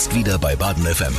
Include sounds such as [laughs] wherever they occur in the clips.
Jetzt wieder bei Baden FM.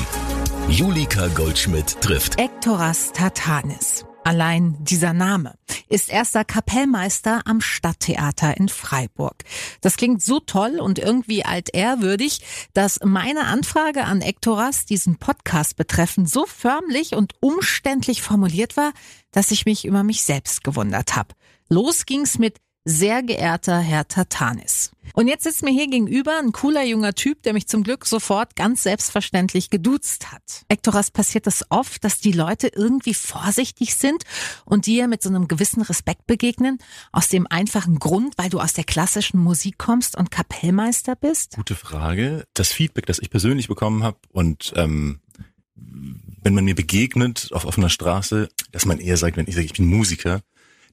Julika Goldschmidt trifft. Ektoras Tatanis. Allein dieser Name ist erster Kapellmeister am Stadttheater in Freiburg. Das klingt so toll und irgendwie altehrwürdig, dass meine Anfrage an Ektoras diesen Podcast betreffend so förmlich und umständlich formuliert war, dass ich mich über mich selbst gewundert habe. Los ging's mit sehr geehrter Herr Tatanis. Und jetzt sitzt mir hier gegenüber ein cooler junger Typ, der mich zum Glück sofort ganz selbstverständlich geduzt hat. Ektoras passiert es das oft, dass die Leute irgendwie vorsichtig sind und dir mit so einem gewissen Respekt begegnen, aus dem einfachen Grund, weil du aus der klassischen Musik kommst und Kapellmeister bist? Gute Frage. Das Feedback, das ich persönlich bekommen habe und ähm, wenn man mir begegnet auf offener Straße, dass man eher sagt, wenn ich sage, ich bin Musiker,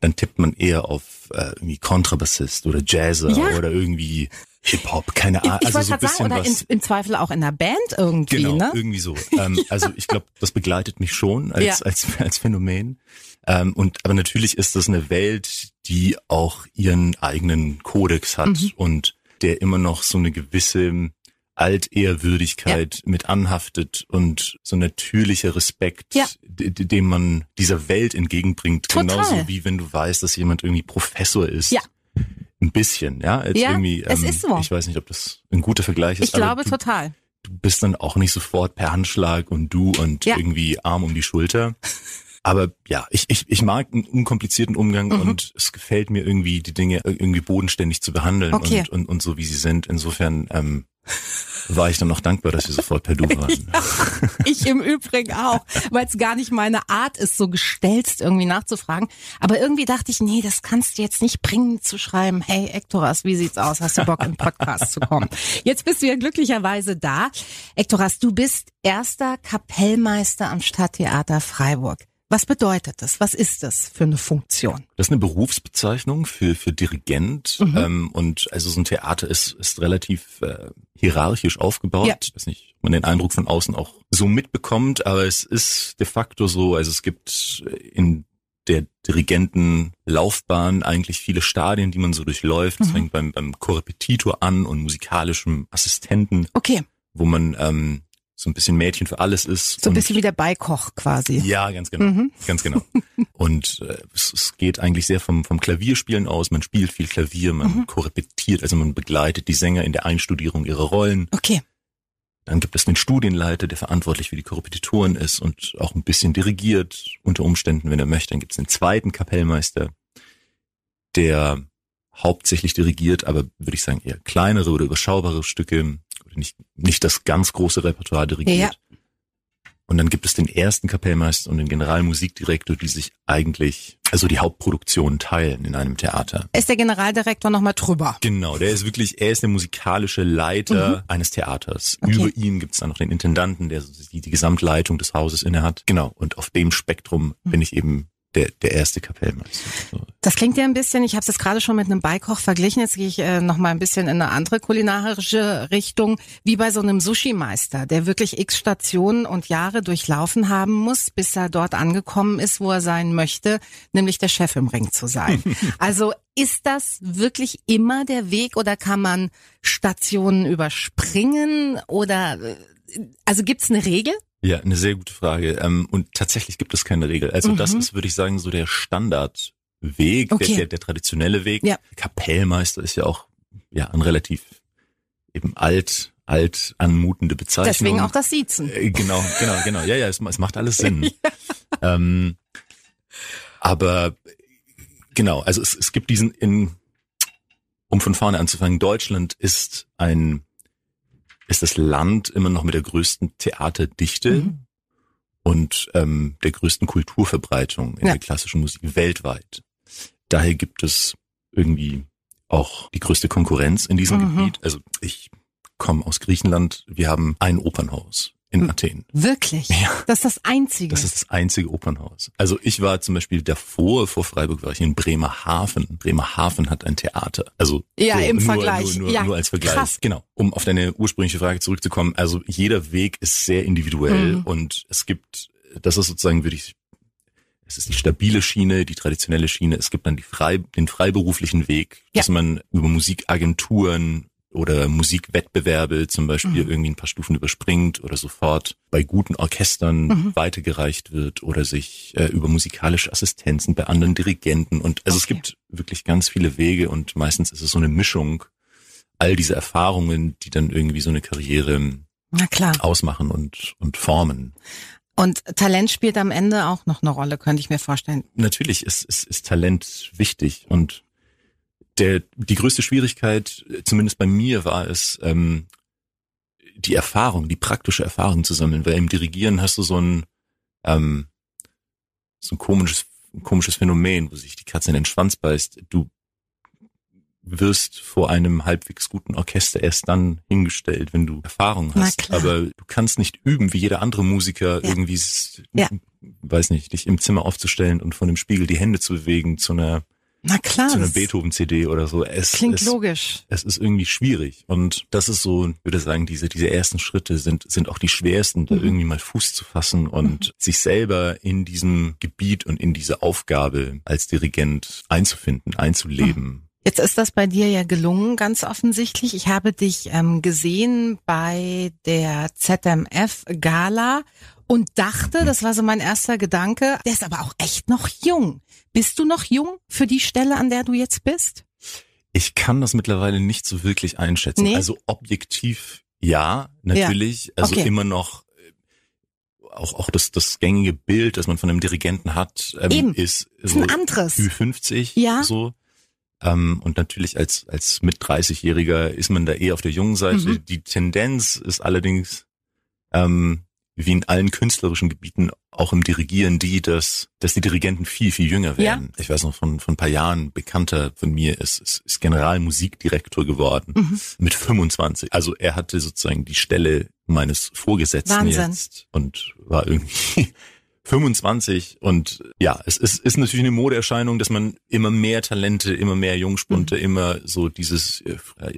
dann tippt man eher auf äh, irgendwie Kontrabassist oder Jazzer ja. oder irgendwie Hip-Hop, keine Ahnung. Ich, ich also so ein bisschen sagen, oder in, im Zweifel auch in der Band irgendwie, genau, ne? irgendwie so. ähm, also ich glaube, das begleitet mich schon [laughs] als, ja. als, als Phänomen. Ähm, und aber natürlich ist das eine Welt, die auch ihren eigenen Kodex hat mhm. und der immer noch so eine gewisse Altehrwürdigkeit ja. mit anhaftet und so natürlicher Respekt, ja. dem man dieser Welt entgegenbringt. Total. Genauso wie wenn du weißt, dass jemand irgendwie Professor ist. Ja. Ein bisschen, ja. Jetzt ja, irgendwie, ähm, es ist so. Ich weiß nicht, ob das ein guter Vergleich ist. Ich glaube du, total. Du bist dann auch nicht sofort per Handschlag und du und ja. irgendwie Arm um die Schulter. Aber ja, ich, ich, ich mag einen unkomplizierten Umgang mhm. und es gefällt mir irgendwie, die Dinge irgendwie bodenständig zu behandeln okay. und, und, und so, wie sie sind. Insofern ähm, war ich dann noch dankbar, dass wir sofort per Du [laughs] waren. Ja, ich im Übrigen auch, weil es gar nicht meine Art ist, so gestelzt irgendwie nachzufragen. Aber irgendwie dachte ich, nee, das kannst du jetzt nicht bringen zu schreiben, hey Ektoras, wie sieht's aus? Hast du Bock, in Podcast zu kommen? Jetzt bist du ja glücklicherweise da. Ektoras, du bist erster Kapellmeister am Stadttheater Freiburg. Was bedeutet das? Was ist das für eine Funktion? Das ist eine Berufsbezeichnung für, für Dirigent. Mhm. Ähm, und also so ein Theater ist, ist relativ äh, hierarchisch aufgebaut. Ja. Ich weiß nicht, man den Eindruck von außen auch so mitbekommt, aber es ist de facto so. Also es gibt in der Dirigentenlaufbahn eigentlich viele Stadien, die man so durchläuft. Es mhm. fängt beim, beim Korrepetitor an und musikalischem Assistenten. Okay. Wo man ähm, so ein bisschen Mädchen für alles ist. So ein bisschen wie der Beikoch quasi. Ja, ganz genau. Mhm. Ganz genau. [laughs] Und äh, es, es, geht eigentlich sehr vom, vom Klavierspielen aus. Man spielt viel Klavier, man mhm. korrepetiert, also man begleitet die Sänger in der Einstudierung ihrer Rollen. Okay. Dann gibt es den Studienleiter, der verantwortlich für die Korrepetitoren ist und auch ein bisschen dirigiert, unter Umständen, wenn er möchte. Dann gibt es den zweiten Kapellmeister, der hauptsächlich dirigiert, aber würde ich sagen eher kleinere oder überschaubare Stücke nicht, nicht das ganz große Repertoire dirigiert. Ja. Und dann gibt es den ersten Kapellmeister und den Generalmusikdirektor, die sich eigentlich, also die Hauptproduktion teilen in einem Theater. Ist der Generaldirektor nochmal drüber? Genau, der ist wirklich, er ist der musikalische Leiter mhm. eines Theaters. Okay. Über ihm gibt es dann noch den Intendanten, der die, die Gesamtleitung des Hauses innehat. Genau, und auf dem Spektrum mhm. bin ich eben der, der erste Kapellmeister. Das klingt ja ein bisschen, ich habe es jetzt gerade schon mit einem Beikoch verglichen, jetzt gehe ich äh, noch mal ein bisschen in eine andere kulinarische Richtung, wie bei so einem Sushi-Meister, der wirklich x Stationen und Jahre durchlaufen haben muss, bis er dort angekommen ist, wo er sein möchte, nämlich der Chef im Ring zu sein. [laughs] also ist das wirklich immer der Weg oder kann man Stationen überspringen oder äh, also gibt's eine Regel? Ja, eine sehr gute Frage. Ähm, und tatsächlich gibt es keine Regel. Also mhm. das ist, würde ich sagen, so der Standardweg, okay. der, der, der traditionelle Weg. Ja. Kapellmeister ist ja auch ja ein relativ eben alt, alt anmutende Bezeichnung. Deswegen auch das Siezen. Äh, genau, genau, genau. Ja, ja, es, es macht alles Sinn. [laughs] ja. ähm, aber genau, also es, es gibt diesen in, um von vorne anzufangen, Deutschland ist ein ist das Land immer noch mit der größten Theaterdichte mhm. und ähm, der größten Kulturverbreitung in ja. der klassischen Musik weltweit. Daher gibt es irgendwie auch die größte Konkurrenz in diesem mhm. Gebiet. Also ich komme aus Griechenland. Wir haben ein Opernhaus in. Athen. Wirklich? Ja. Das ist das einzige. Das ist das einzige Opernhaus. Also ich war zum Beispiel davor, vor Freiburg war ich in Bremerhaven. Bremerhaven hat ein Theater. Also ja, so, im nur, Vergleich. Nur, nur, ja, nur als Vergleich. Krass. Genau. Um auf deine ursprüngliche Frage zurückzukommen. Also jeder Weg ist sehr individuell mhm. und es gibt, das ist sozusagen, würde ich es ist die stabile Schiene, die traditionelle Schiene. Es gibt dann die frei, den freiberuflichen Weg, ja. dass man über Musikagenturen oder Musikwettbewerbe zum Beispiel Mhm. irgendwie ein paar Stufen überspringt oder sofort bei guten Orchestern Mhm. weitergereicht wird oder sich äh, über musikalische Assistenzen bei anderen Dirigenten und also es Okay. gibt wirklich ganz viele Wege und meistens ist es so eine Mischung all diese Erfahrungen, die dann irgendwie so eine Karriere ausmachen und und formen. Und Talent spielt am Ende auch noch eine Rolle, könnte ich mir vorstellen. natürlich ist, ist, ist Talent wichtig und der, die größte Schwierigkeit, zumindest bei mir, war es, ähm, die Erfahrung, die praktische Erfahrung zu sammeln, weil im Dirigieren hast du so ein, ähm, so ein komisches, ein komisches Phänomen, wo sich die Katze in den Schwanz beißt. Du wirst vor einem halbwegs guten Orchester erst dann hingestellt, wenn du Erfahrung hast. Aber du kannst nicht üben, wie jeder andere Musiker Ja. irgendwie, Ja. weiß nicht, dich im Zimmer aufzustellen und von dem Spiegel die Hände zu bewegen zu einer, Na klar. zu einer Beethoven-CD oder so. Es, Klingt es, logisch. es ist irgendwie schwierig. Und das ist so, ich würde sagen, diese, diese ersten Schritte sind, sind auch die schwersten, da Mhm. irgendwie mal Fuß zu fassen und sich selber in diesem Gebiet und in diese Aufgabe als Dirigent einzufinden, einzuleben. Jetzt ist das bei dir ja gelungen, ganz offensichtlich. Ich habe dich ähm, gesehen bei der ZMF Gala und dachte, das war so mein erster Gedanke, der ist aber auch echt noch jung. Bist du noch jung für die Stelle, an der du jetzt bist? Ich kann das mittlerweile nicht so wirklich einschätzen. Nee? Also objektiv ja, natürlich. Also Okay. immer noch äh, auch, auch das, das gängige Bild, das man von einem Dirigenten hat, ähm, Ist so ein anderes. Ü50 Ja. so. Ähm, und natürlich als, als mit 30-Jähriger ist man da eher auf der jungen Seite. Mhm. Die Tendenz ist allerdings, ähm, wie in allen künstlerischen Gebieten, auch im Dirigieren, die, dass, dass die Dirigenten viel, viel jünger Ja. werden. Ich weiß noch, von, von ein paar Jahren, Bekannter von mir ist, ist, ist Generalmusikdirektor geworden Mhm. mit 25. Also er hatte sozusagen die Stelle meines Vorgesetzten Wahnsinn. jetzt und war irgendwie 25 und ja, es ist, ist natürlich eine Modeerscheinung, dass man immer mehr Talente, immer mehr Jungspunte, Mhm. immer so dieses äh,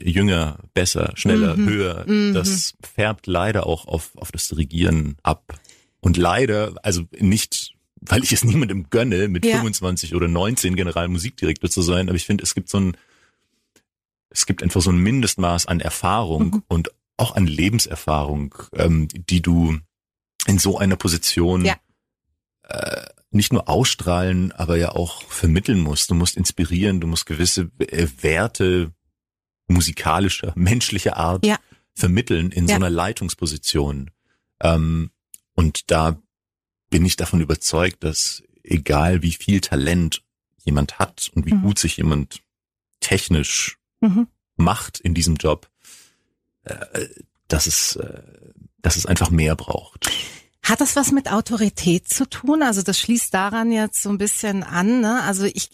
jünger, besser, schneller, Mhm. höher, Mhm. das färbt leider auch auf, auf das Dirigieren ab. Und leider, also nicht, weil ich es niemandem gönne, mit Ja. 25 oder 19 Generalmusikdirektor zu sein, aber ich finde, es gibt so ein, es gibt einfach so ein Mindestmaß an Erfahrung Mhm. und auch an Lebenserfahrung, ähm, die du in so einer Position Ja. Äh, nicht nur ausstrahlen, aber ja auch vermitteln musst. Du musst inspirieren, du musst gewisse äh, Werte musikalischer, [laughs] menschlicher Art Ja. vermitteln in Ja. so einer Leitungsposition. Ähm, und da bin ich davon überzeugt, dass egal wie viel Talent jemand hat und wie Mhm. gut sich jemand technisch Mhm. macht in diesem Job, äh, dass es, äh, dass es einfach mehr braucht. Hat das was mit Autorität zu tun? Also das schließt daran jetzt so ein bisschen an. Ne? Also ich,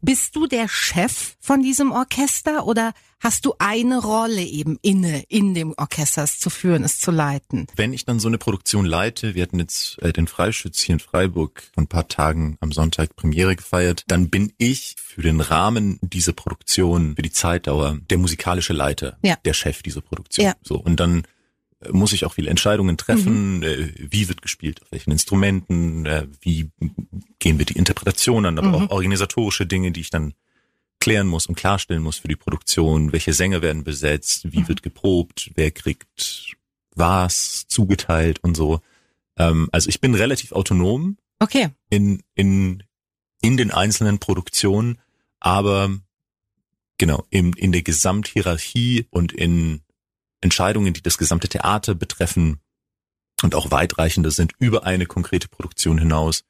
bist du der Chef von diesem Orchester oder hast du eine Rolle eben inne in dem Orchester, es zu führen, es zu leiten? Wenn ich dann so eine Produktion leite, wir hatten jetzt äh, den Freischütz hier in Freiburg vor ein paar Tagen am Sonntag Premiere gefeiert, dann bin ich für den Rahmen dieser Produktion, für die Zeitdauer, der musikalische Leiter, Ja. der Chef dieser Produktion. Ja. So und dann muss ich auch viele Entscheidungen treffen, äh, wie wird gespielt, auf welchen Instrumenten, äh, wie gehen wir die Interpretation an, aber Mhm. auch organisatorische Dinge, die ich dann klären muss und klarstellen muss für die Produktion, welche Sänger werden besetzt, wie Mhm. wird geprobt, wer kriegt was zugeteilt und so. Ähm, also ich bin relativ autonom Okay. in, in, in den einzelnen Produktionen, aber genau, in, in der Gesamthierarchie und in Entscheidungen, die das gesamte Theater betreffen und auch weitreichender sind über eine konkrete Produktion hinaus,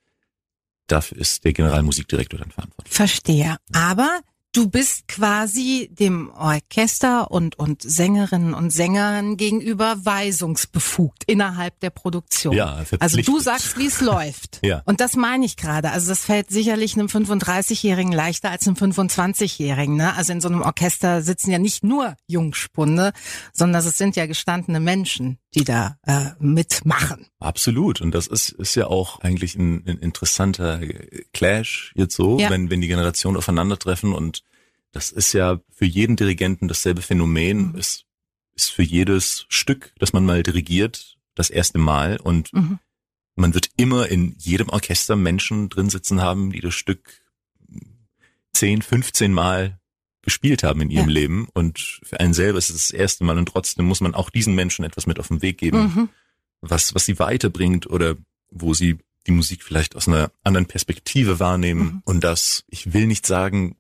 dafür ist der Generalmusikdirektor dann verantwortlich. Verstehe. Aber du bist quasi dem Orchester und, und Sängerinnen und Sängern gegenüber weisungsbefugt innerhalb der Produktion. Ja. Also du sagst, wie es [laughs] läuft. Ja. Und das meine ich gerade. Also das fällt sicherlich einem 35-Jährigen leichter als einem 25-Jährigen. Ne? Also in so einem Orchester sitzen ja nicht nur Jungspunde, sondern es sind ja gestandene Menschen, die da äh, mitmachen. Absolut. Und das ist, ist ja auch eigentlich ein, ein interessanter Clash jetzt so, Ja. wenn, wenn die Generationen aufeinandertreffen. Und das ist ja für jeden Dirigenten dasselbe Phänomen. Mhm. Es ist für jedes Stück, das man mal dirigiert, das erste Mal. Und Mhm. man wird immer in jedem Orchester Menschen drin sitzen haben, die das Stück 10, 15 Mal gespielt haben in ihrem Ja. Leben. Und für einen selber ist es das erste Mal und trotzdem muss man auch diesen Menschen etwas mit auf den Weg geben, Mhm. was, was sie weiterbringt oder wo sie die Musik vielleicht aus einer anderen Perspektive wahrnehmen. Mhm. Und das, ich will nicht sagen,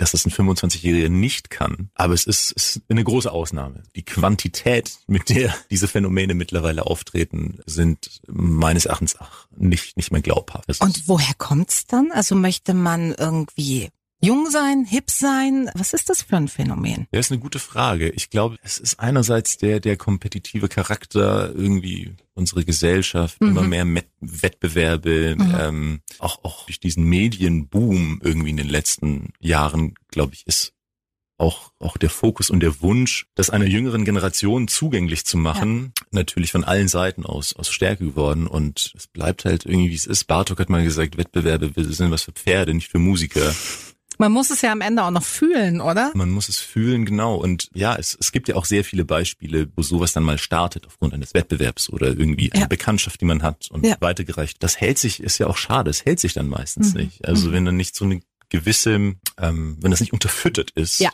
dass das ein 25-Jähriger nicht kann, aber es ist, ist eine große Ausnahme. Die Quantität, mit der diese Phänomene mittlerweile auftreten, sind meines Erachtens auch nicht, nicht mehr glaubhaft. Es Und woher kommt's dann? Also möchte man irgendwie jung sein, hip sein? Was ist das für ein Phänomen? Ja, ist eine gute Frage. Ich glaube, es ist einerseits der, der kompetitive Charakter irgendwie unsere Gesellschaft, Mhm. immer mehr Met Wettbewerbe, Mhm. ähm, auch, auch durch diesen Medienboom irgendwie in den letzten Jahren, glaube ich, ist auch, auch der Fokus und der Wunsch, das einer jüngeren Generation zugänglich zu machen, natürlich von allen Seiten aus, aus Stärke geworden. Und es bleibt halt irgendwie, wie es ist. Bartok hat mal gesagt, Wettbewerbe sind was für Pferde, nicht für Musiker. Man muss es ja am Ende auch noch fühlen, oder? Man muss es fühlen, genau. Und ja, es, es gibt ja auch sehr viele Beispiele, wo sowas dann mal startet aufgrund eines Wettbewerbs oder irgendwie eine Ja. Bekanntschaft, die man hat und Ja. weitergereicht. Das hält sich, ist ja auch schade, es hält sich dann meistens Mhm. nicht. Also Mhm. wenn dann nicht so eine gewisse, ähm, wenn das nicht unterfüttert ist Ja.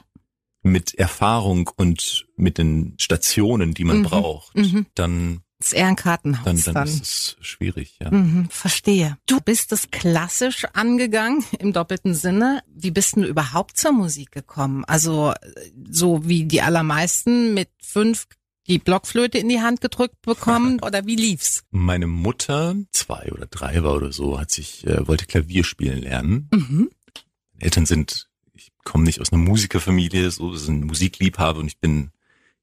mit Erfahrung und mit den Stationen, die man Mhm. braucht, Mhm. dann, ist eher ein Kartenhaus dann, dann. dann ist es schwierig, ja. Mhm, verstehe. Du bist es klassisch angegangen im doppelten Sinne. Wie bist du überhaupt zur Musik gekommen? Also so wie die allermeisten mit fünf die Blockflöte in die Hand gedrückt bekommen [laughs] oder wie lief's? Meine Mutter, zwei oder drei war oder so, hat sich, äh, wollte Klavier spielen lernen. Mhm. Eltern sind, ich komme nicht aus einer Musikerfamilie, so sind Musikliebhaber und ich bin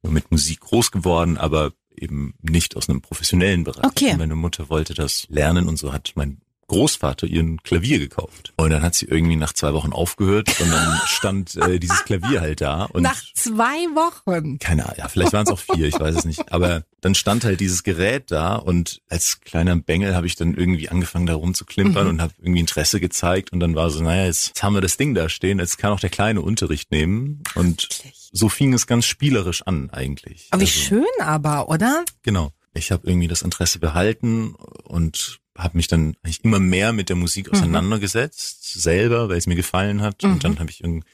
mit Musik groß geworden, aber eben nicht aus einem professionellen Bereich. Okay. Meine Mutter wollte das lernen und so hat mein Großvater ihren Klavier gekauft. Und dann hat sie irgendwie nach zwei Wochen aufgehört und dann stand äh, dieses Klavier halt da und Nach zwei Wochen. keine Ahnung, ja, vielleicht waren es auch vier, ich weiß es nicht. Aber dann stand halt dieses Gerät da und als kleiner Bengel habe ich dann irgendwie angefangen, da rumzuklimpern Mhm. und habe irgendwie Interesse gezeigt und dann war so, naja, jetzt, jetzt haben wir das Ding da stehen, jetzt kann auch der Kleine Unterricht nehmen. Und Wirklich. so fing es ganz spielerisch an eigentlich. Aber wie Also, schön aber, oder? Genau. Ich habe irgendwie das Interesse behalten und habe mich dann eigentlich immer mehr mit der Musik Mhm. auseinandergesetzt, selber, weil es mir gefallen hat. Mhm. Und dann habe ich irgendwie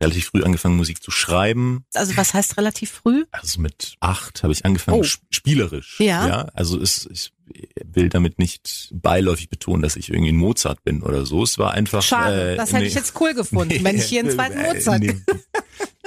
relativ früh angefangen, Musik zu schreiben. Also was heißt relativ früh? Also mit acht habe ich angefangen, Oh. sp- spielerisch. Ja. ja. Also es, ich will damit nicht beiläufig betonen, dass ich irgendwie ein Mozart bin oder so. Es war einfach. Schade, äh, das hätte nee. ich jetzt cool gefunden, wenn ich hier einen zweiten Äh, Mozart. nee, [laughs]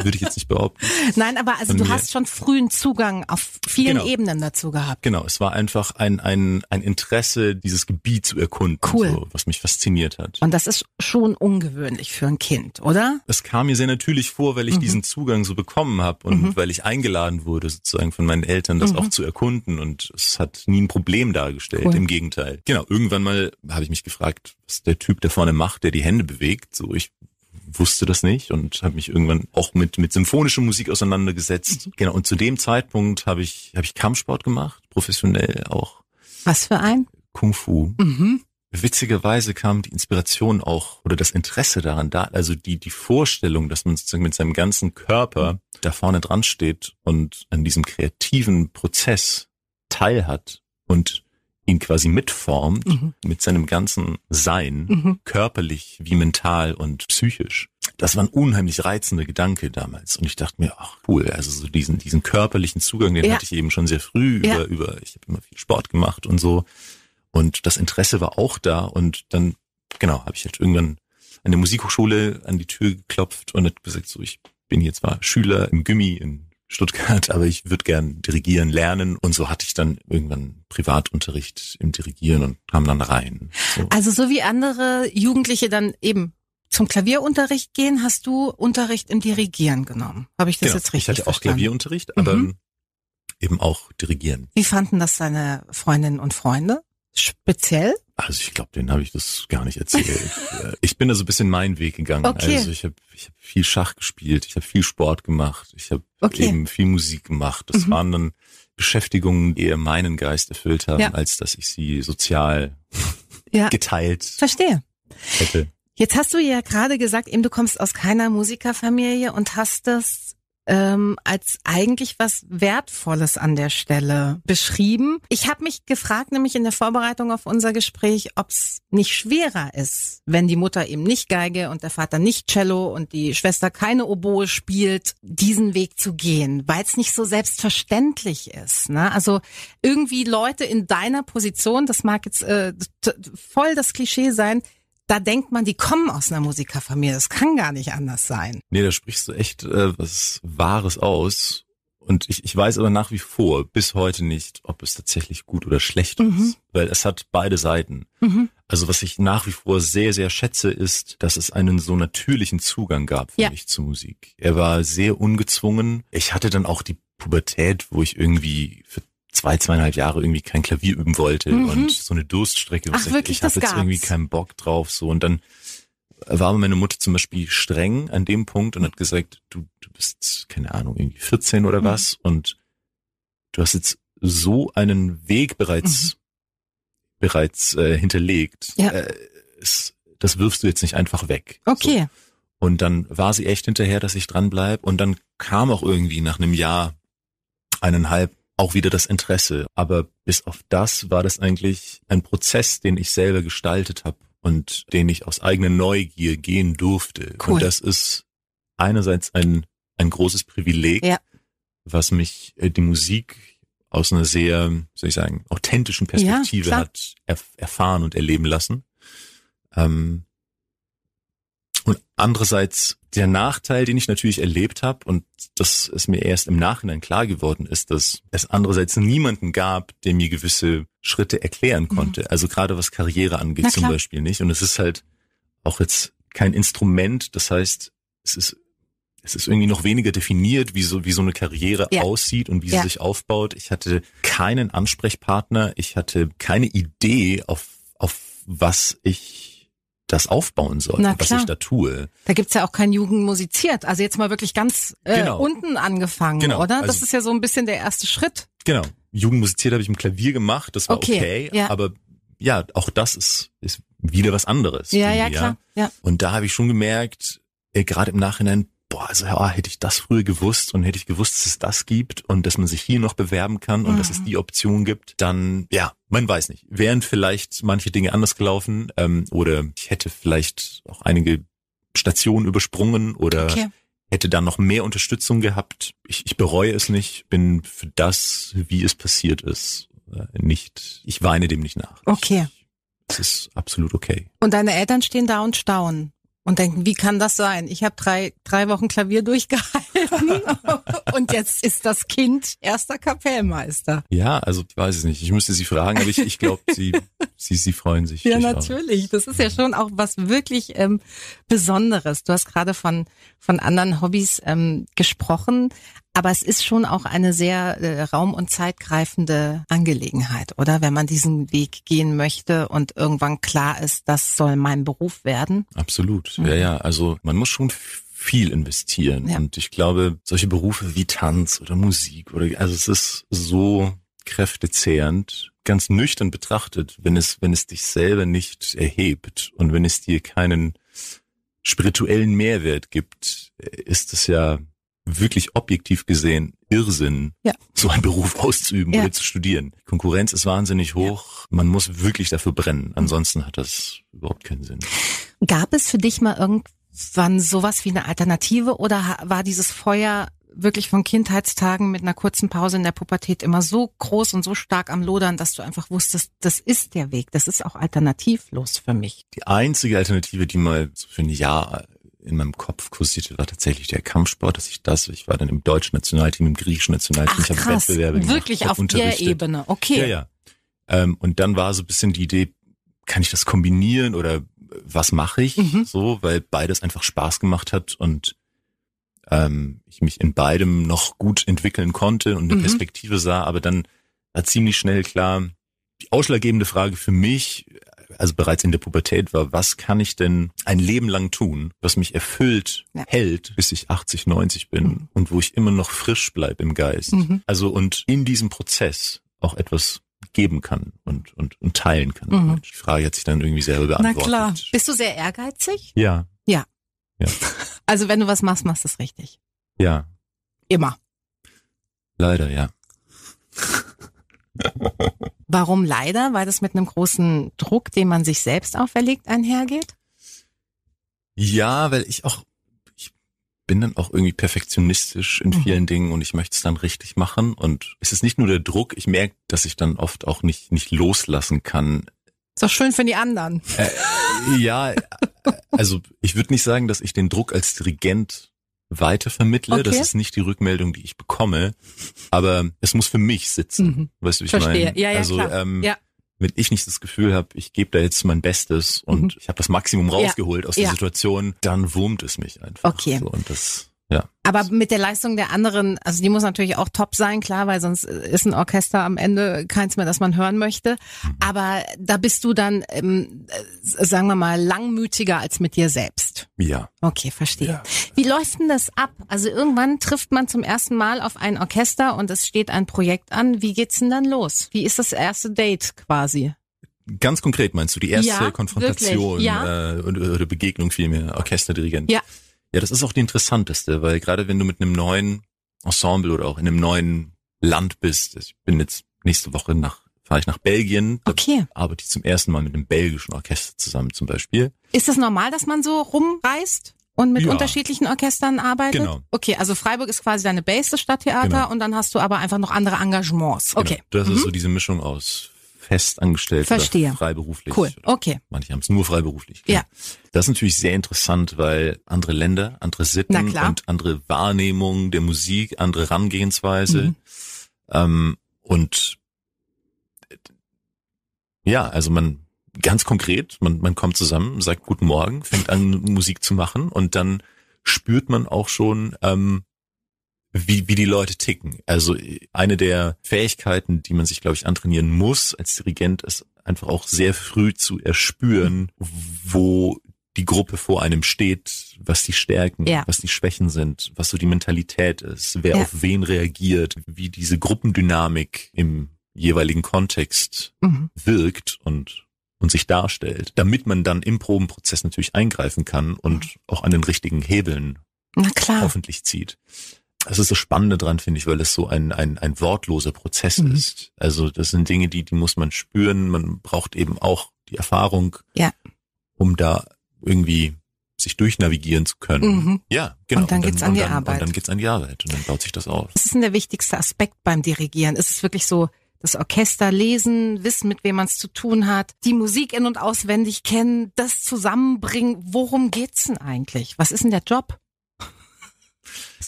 Würde ich jetzt nicht behaupten. Nein, aber also du hast schon frühen Zugang auf vielen Genau. Ebenen dazu gehabt. Genau, es war einfach ein, ein, ein Interesse, dieses Gebiet zu erkunden, Cool. so, was mich fasziniert hat. Und das ist schon ungewöhnlich für ein Kind, oder? Es kam mir sehr natürlich vor, weil ich Mhm. diesen Zugang so bekommen habe und Mhm. weil ich eingeladen wurde, sozusagen von meinen Eltern, das Mhm. auch zu erkunden. Und es hat nie ein Problem dargestellt, Cool. im Gegenteil. Genau, irgendwann mal habe ich mich gefragt, was der Typ da vorne macht, der die Hände bewegt. So, ich wusste das nicht und habe mich irgendwann auch mit mit symphonischer Musik auseinandergesetzt. Genau, und zu dem Zeitpunkt habe ich habe ich Kampfsport gemacht, professionell auch Was für ein? Kung Fu. Mhm. Witzigerweise kam die Inspiration auch oder das Interesse daran da, also die, die Vorstellung, dass man sozusagen mit seinem ganzen Körper da vorne dran steht und an diesem kreativen Prozess teilhat und ihn quasi mitformt Mhm. mit seinem ganzen Sein, Mhm. körperlich wie mental und psychisch. Das war ein unheimlich reizender Gedanke damals. Und ich dachte mir, ach cool, also so diesen, diesen körperlichen Zugang, den Ja. hatte ich eben schon sehr früh Ja. über, über, ich habe immer viel Sport gemacht und so. Und das Interesse war auch da. Und dann, genau, habe ich halt irgendwann an der Musikhochschule an die Tür geklopft und hat gesagt, so, ich bin hier zwar Schüler im Gimmi in Stuttgart, [laughs] aber ich würde gern dirigieren lernen. Und so hatte ich dann irgendwann Privatunterricht im Dirigieren und kam dann rein. So. Also so wie andere Jugendliche dann eben zum Klavierunterricht gehen, hast du Unterricht im Dirigieren genommen. Habe ich das Genau. jetzt richtig ich hatte auch verstanden? Klavierunterricht, aber Mhm. eben auch Dirigieren. Wie fanden das deine Freundinnen und Freunde? Speziell? Also ich glaube, denen habe ich das gar nicht erzählt. [laughs] ich, äh, ich bin da so ein bisschen meinen Weg gegangen. Okay. Also ich habe ich hab viel Schach gespielt, ich habe viel Sport gemacht, ich habe Okay. eben viel Musik gemacht. Das Mhm. waren dann Beschäftigungen, die eher meinen Geist erfüllt haben, Ja. als dass ich sie sozial Ja. [laughs] geteilt Verstehe. hätte. Jetzt hast du ja gerade gesagt, eben du kommst aus keiner Musikerfamilie und hast das ähm, als eigentlich was Wertvolles an der Stelle beschrieben. Ich habe mich gefragt, nämlich in der Vorbereitung auf unser Gespräch, ob es nicht schwerer ist, wenn die Mutter eben nicht Geige und der Vater nicht Cello und die Schwester keine Oboe spielt, diesen Weg zu gehen, weil es nicht so selbstverständlich ist. Ne? Also irgendwie Leute in deiner Position, das mag jetzt äh, voll das Klischee sein, da denkt man, die kommen aus einer Musikerfamilie. Das kann gar nicht anders sein. Nee, da sprichst du echt äh, was Wahres aus. Und ich, ich weiß aber nach wie vor bis heute nicht, ob es tatsächlich gut oder schlecht mhm. ist, weil es hat beide Seiten. Mhm. Also was ich nach wie vor sehr, sehr schätze, ist, dass es einen so natürlichen Zugang gab für ja. mich zur Musik. Er war sehr ungezwungen. Ich hatte dann auch die Pubertät, wo ich irgendwie für zwei, zweieinhalb Jahre irgendwie kein Klavier üben wollte mhm. und so eine Durststrecke. Ach, wirklich, ich habe jetzt irgendwie keinen Bock drauf so und dann war meine Mutter zum Beispiel streng an dem Punkt und hat gesagt, du, du bist, keine Ahnung, irgendwie 14 oder mhm. was und du hast jetzt so einen Weg bereits, mhm. bereits äh, hinterlegt. Ja. Äh, es, das wirfst du jetzt nicht einfach weg. Okay. So. Und dann war sie echt hinterher, dass ich dranbleib und dann kam auch irgendwie nach einem Jahr, eineinhalb, auch wieder das Interesse. Aber bis auf das war das eigentlich ein Prozess, den ich selber gestaltet habe und den ich aus eigener Neugier gehen durfte. Cool. Und das ist einerseits ein, ein großes Privileg, ja. was mich äh, die Musik aus einer sehr, soll ich sagen, authentischen Perspektive ja, hat erf erfahren und erleben lassen. Ähm, und andererseits der Nachteil, den ich natürlich erlebt habe, und das ist mir erst im Nachhinein klar geworden ist, dass es andererseits niemanden gab, der mir gewisse Schritte erklären mhm. konnte. Mhm. Also gerade was Karriere angeht zum Beispiel nicht. Und es ist halt auch jetzt kein Instrument. Das heißt, es ist es ist irgendwie noch weniger definiert, wie so, wie so eine Karriere ja. aussieht und wie ja. sie sich aufbaut. Ich hatte keinen Ansprechpartner. Ich hatte keine Idee, auf, auf was ich das aufbauen soll, was ich da tue. Da gibt's ja auch kein Jugend musiziert. Also jetzt mal wirklich ganz äh, genau. unten angefangen, genau. oder? Das also, ist ja so ein bisschen der erste Schritt. Genau. Jugend musiziert habe ich im Klavier gemacht, das war okay, okay ja. aber ja, auch das ist, ist wieder was anderes. Ja, ja, klar. Ja. Und da habe ich schon gemerkt, äh, gerade im Nachhinein, boah, also ja, hätte ich das früher gewusst und hätte ich gewusst, dass es das gibt und dass man sich hier noch bewerben kann und mhm. dass es mhm. die Option gibt, dann ja, man weiß nicht. Wären vielleicht manche Dinge anders gelaufen ähm, oder ich hätte vielleicht auch einige Stationen übersprungen oder okay. hätte dann noch mehr Unterstützung gehabt. Ich, ich bereue es nicht, bin für das, wie es passiert ist, äh, nicht, ich weine dem nicht nach. Okay. Ich, es ist absolut okay. Und deine Eltern stehen da und staunen und denken, wie kann das sein? Ich habe drei, drei Wochen Klavier durchgehalten [laughs] und jetzt ist das Kind erster Kapellmeister. Ja, also ich weiß es nicht. Ich müsste sie fragen, aber ich, ich glaube, sie, sie, sie freuen sich. Ja, natürlich. Das ist ja schon auch was wirklich ähm, Besonderes. Du hast gerade von, von anderen Hobbys ähm, gesprochen. Aber es ist schon auch eine sehr äh, raum- und zeitgreifende Angelegenheit, oder? Wenn man diesen Weg gehen möchte und irgendwann klar ist, das soll mein Beruf werden. Absolut. Mhm. Ja, ja. Also man muss schon viel investieren. Ja. Und ich glaube, solche Berufe wie Tanz oder Musik oder, also es ist so kräftezehrend, ganz nüchtern betrachtet, wenn es, wenn es dich selber nicht erhebt und wenn es dir keinen spirituellen Mehrwert gibt, ist es ja wirklich objektiv gesehen Irrsinn, ja. so einen Beruf auszuüben ja. oder zu studieren. Konkurrenz ist wahnsinnig hoch. Man muss wirklich dafür brennen. Ansonsten hat das überhaupt keinen Sinn. Gab es für dich mal irgendwann sowas wie eine Alternative oder war dieses Feuer wirklich von Kindheitstagen mit einer kurzen Pause in der Pubertät immer so groß und so stark am Lodern, dass du einfach wusstest, das ist der Weg, das ist auch alternativlos für mich. Die einzige Alternative, die mal so für ein Jahr in meinem Kopf kursierte, war tatsächlich der Kampfsport, dass ich das, ich war dann im deutschen Nationalteam, im griechischen Nationalteam, Ach, ich habe Wettbewerbe gemacht. Wirklich auf der Ebene, okay. Ja, ja. Ähm, und dann war so ein bisschen die Idee, kann ich das kombinieren oder was mache ich? Mhm. So, weil beides einfach Spaß gemacht hat und ähm, ich mich in beidem noch gut entwickeln konnte und eine mhm. Perspektive sah, aber dann war ziemlich schnell klar, die ausschlaggebende Frage für mich also bereits in der Pubertät war, was kann ich denn ein Leben lang tun, was mich erfüllt ja. hält, bis ich 80, 90 bin mhm. und wo ich immer noch frisch bleib im Geist. Mhm. Also und in diesem Prozess auch etwas geben kann und, und, und teilen kann. Mhm. Die Frage hat sich dann irgendwie selber beantwortet. Na klar. Bist du sehr ehrgeizig? Ja. Ja. ja. [laughs] Also wenn du was machst, machst du es richtig. Ja. Immer. Leider, ja. [laughs] Warum leider? Weil das mit einem großen Druck, den man sich selbst auferlegt, einhergeht? Ja, weil ich auch, ich bin dann auch irgendwie perfektionistisch in Mhm. vielen Dingen und ich möchte es dann richtig machen. Und es ist nicht nur der Druck, ich merke, dass ich dann oft auch nicht, nicht loslassen kann. Ist doch schön für die anderen. Äh, ja, äh, also ich würde nicht sagen, dass ich den Druck als Dirigent weitervermittle. Das Okay. ist nicht die Rückmeldung, die ich bekomme. Aber es muss für mich sitzen. Mhm. Weißt du, wie ich Verstehe. meine? Ja, ja, also, klar. Ähm, Ja. wenn ich nicht das Gefühl habe, ich gebe da jetzt mein Bestes und ich habe das Maximum rausgeholt aus der Mhm. Ja. Situation, dann wurmt es mich einfach. Okay. So, und das, ja. Aber mit der Leistung der anderen, also die muss natürlich auch top sein, klar, weil sonst ist ein Orchester am Ende keins mehr, das man hören möchte. Mhm. Aber da bist du dann, ähm, äh, sagen wir mal, langmütiger als mit dir selbst. Ja. Okay, verstehe. Ja. Wie läuft denn das ab? Also irgendwann trifft man zum ersten Mal auf ein Orchester und es steht ein Projekt an. Wie geht's denn dann los? Wie ist das erste Date quasi? Ganz konkret meinst du die erste Ja, Konfrontation ja. äh, oder, oder Begegnung vielmehr, Orchesterdirigent? Ja. Ja, das ist auch die interessanteste, weil gerade wenn du mit einem neuen Ensemble oder auch in einem neuen Land bist, ich bin jetzt nächste Woche nach, fahre ich nach Belgien, Okay. arbeite ich zum ersten Mal mit einem belgischen Orchester zusammen zum Beispiel. Ist das normal, dass man so rumreist? Und mit Ja. unterschiedlichen Orchestern arbeitet? Genau. Okay, also Freiburg ist quasi deine Base, das Stadttheater, Genau. und dann hast du aber einfach noch andere Engagements. Okay. Genau. Das Mhm. ist so diese Mischung aus festangestellt Verstehe. oder freiberuflich. Cool. Oder Okay. Manche haben es nur freiberuflich. Ja. Das ist natürlich sehr interessant, weil andere Länder, andere Sitten und andere Wahrnehmung der Musik, andere Herangehensweise. Mhm. Ähm, und ja, also man ganz konkret, man, man kommt zusammen, sagt Guten Morgen, fängt an Musik zu machen und dann spürt man auch schon, ähm, wie, wie die Leute ticken. Also eine der Fähigkeiten, die man sich, glaube ich, antrainieren muss als Dirigent, ist einfach auch sehr früh zu erspüren, wo die Gruppe vor einem steht, was die Stärken, Ja. was die Schwächen sind, was so die Mentalität ist, wer Ja. auf wen reagiert, wie diese Gruppendynamik im jeweiligen Kontext Mhm. wirkt und, und sich darstellt, damit man dann im Probenprozess natürlich eingreifen kann und auch an den richtigen Hebeln hoffentlich zieht. Das ist das Spannende dran, finde ich, weil es so ein, ein, ein wortloser Prozess Mhm. ist. Also das sind Dinge, die, die muss man spüren. Man braucht eben auch die Erfahrung, Ja. um da irgendwie sich durchnavigieren zu können. Mhm. Ja, genau. Und dann geht's an die dann, Arbeit. Und dann geht's an die Arbeit und dann baut sich das auf. Was ist denn der wichtigste Aspekt beim Dirigieren? Ist es wirklich so, das Orchester lesen, wissen, mit wem man es zu tun hat, die Musik in- und auswendig kennen, das zusammenbringen? Worum geht's denn eigentlich? Was ist denn der Job?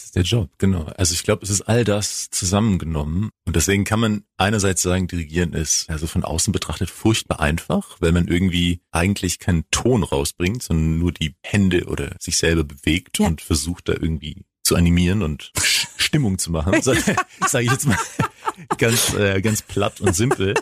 Ist der Job, genau. Also ich glaube, es ist all das zusammengenommen. Und deswegen kann man einerseits sagen, Dirigieren ist also von außen betrachtet furchtbar einfach, weil man irgendwie eigentlich keinen Ton rausbringt, sondern nur die Hände oder sich selber bewegt Ja. und versucht da irgendwie zu animieren und Stimmung zu machen. [laughs] Sage sag ich jetzt mal ganz, äh, ganz platt und simpel.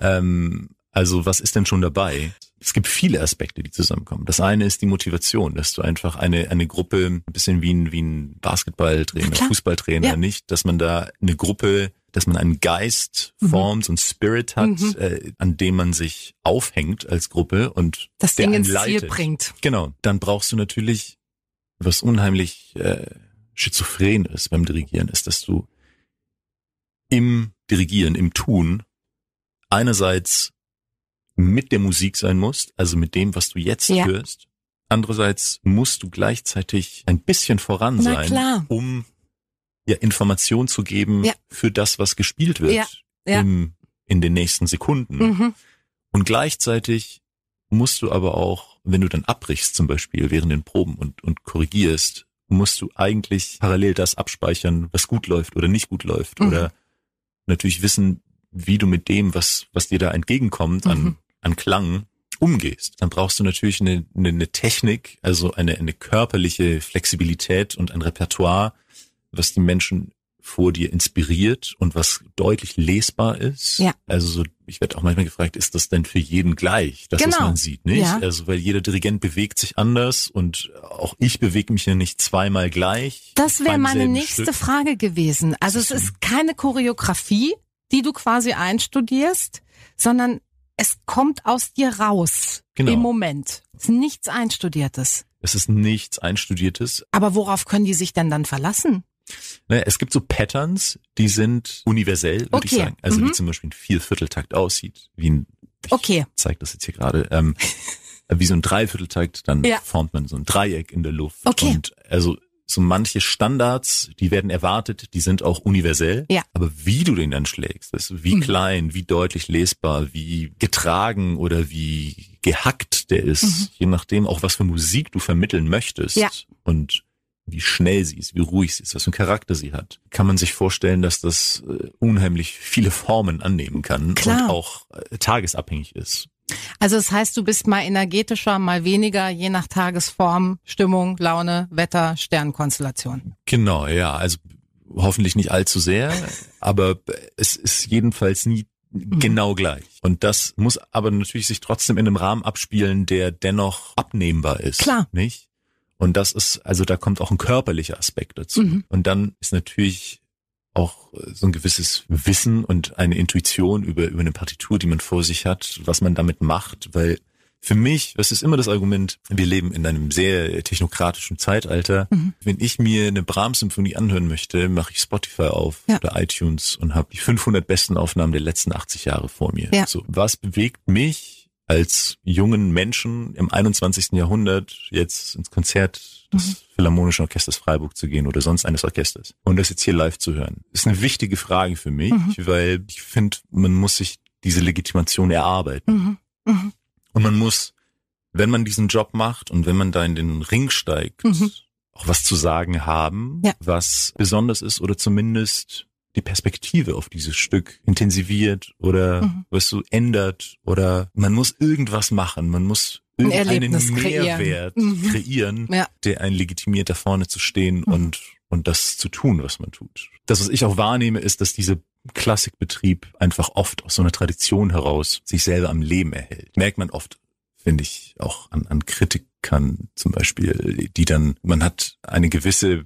Ähm, also was ist denn schon dabei? Es gibt viele Aspekte, die zusammenkommen. Das eine ist die Motivation, dass du einfach eine, eine Gruppe, ein bisschen wie ein, wie ein Basketballtrainer, klar. Fußballtrainer, Ja. nicht, dass man da eine Gruppe, dass man einen Geist Mhm. formt, einen Spirit hat, Mhm. äh, an dem man sich aufhängt als Gruppe und Das der Ding ins leitet. Ziel bringt. Genau, dann brauchst du natürlich, was unheimlich äh, schizophren ist beim Dirigieren, ist, dass du im Dirigieren, im Tun, einerseits mit der Musik sein musst, also mit dem, was du jetzt Ja. hörst. Andererseits musst du gleichzeitig ein bisschen voran sein, um ja Information zu geben Ja. für das, was gespielt wird ja. Im, in den nächsten Sekunden. Mhm. Und gleichzeitig musst du aber auch, wenn du dann abbrichst zum Beispiel während den Proben und, und korrigierst, musst du eigentlich parallel das abspeichern, was gut läuft oder nicht gut läuft. Mhm. Oder natürlich wissen, wie du mit dem, was, was dir da entgegenkommt an, Mhm. An Klang, umgehst. Dann brauchst du natürlich eine, eine, eine Technik, also eine, eine körperliche Flexibilität und ein Repertoire, was die Menschen vor dir inspiriert und was deutlich lesbar ist. Ja. Also so, ich werde auch manchmal gefragt, ist das denn für jeden gleich, das was Genau. man sieht, nicht? Ja. Also weil jeder Dirigent bewegt sich anders und auch ich bewege mich ja nicht zweimal gleich. Das wäre meine nächste Stück. Frage gewesen. Also es ist keine Choreografie, die du quasi einstudierst, sondern es kommt aus dir raus Genau. im Moment. Es ist nichts Einstudiertes. Es ist nichts Einstudiertes. Aber worauf können die sich denn dann verlassen? Ne, es gibt so Patterns, die sind universell, würde Okay. ich sagen. Also Mhm. wie zum Beispiel ein Viervierteltakt aussieht, wie ein, ich Okay. zeig das jetzt hier gerade, ähm, [laughs] wie so ein Dreivierteltakt, dann Ja. formt man so ein Dreieck in der Luft. Okay. Und also so manche Standards, die werden erwartet, die sind auch universell. Ja. Aber wie du den dann schlägst, du, wie Mhm. klein, wie deutlich lesbar, wie getragen oder wie gehackt der ist, Mhm. je nachdem auch was für Musik du vermitteln möchtest. Ja. Und wie schnell sie ist, wie ruhig sie ist, was für einen Charakter sie hat, kann man sich vorstellen, dass das äh, unheimlich viele Formen annehmen kann Klar. und auch äh, tagesabhängig ist. Also das heißt, du bist mal energetischer, mal weniger, je nach Tagesform, Stimmung, Laune, Wetter, Sternenkonstellation. Genau, ja, also hoffentlich nicht allzu sehr, aber es ist jedenfalls nie Mhm. genau gleich. Und das muss aber natürlich sich trotzdem in einem Rahmen abspielen, der dennoch abnehmbar ist. Klar. Nicht? Und das ist, also da kommt auch ein körperlicher Aspekt dazu. Mhm. Und dann ist natürlich auch so ein gewisses Wissen und eine Intuition über, über eine Partitur, die man vor sich hat, was man damit macht, weil für mich, das ist immer das Argument, wir leben in einem sehr technokratischen Zeitalter. Mhm. Wenn ich mir eine Brahms-Symphonie anhören möchte, mache ich Spotify auf Ja. oder iTunes und habe die 500 besten Aufnahmen der letzten 80 Jahre vor mir. Ja. So, was bewegt mich als jungen Menschen im 21. Jahrhundert jetzt ins Konzert des Mhm. Philharmonischen Orchesters Freiburg zu gehen oder sonst eines Orchesters und das jetzt hier live zu hören? Ist eine wichtige Frage für mich, Mhm. weil ich finde, man muss sich diese Legitimation erarbeiten. Mhm. Mhm. Und man muss, wenn man diesen Job macht und wenn man da in den Ring steigt, Mhm. auch was zu sagen haben, Ja. was besonders ist oder zumindest die Perspektive auf dieses Stück intensiviert oder Mhm. was so ändert oder man muss irgendwas machen, man muss Ein irgendeinen kreieren. Mehrwert Mhm. kreieren, Ja. der einen legitimiert, da vorne zu stehen Mhm. und, und das zu tun, was man tut. Das, was ich auch wahrnehme, ist, dass diese Klassikbetrieb einfach oft aus so einer Tradition heraus sich selber am Leben erhält. Merkt man oft, finde ich, auch an, an Kritikern zum Beispiel, die dann, man hat eine gewisse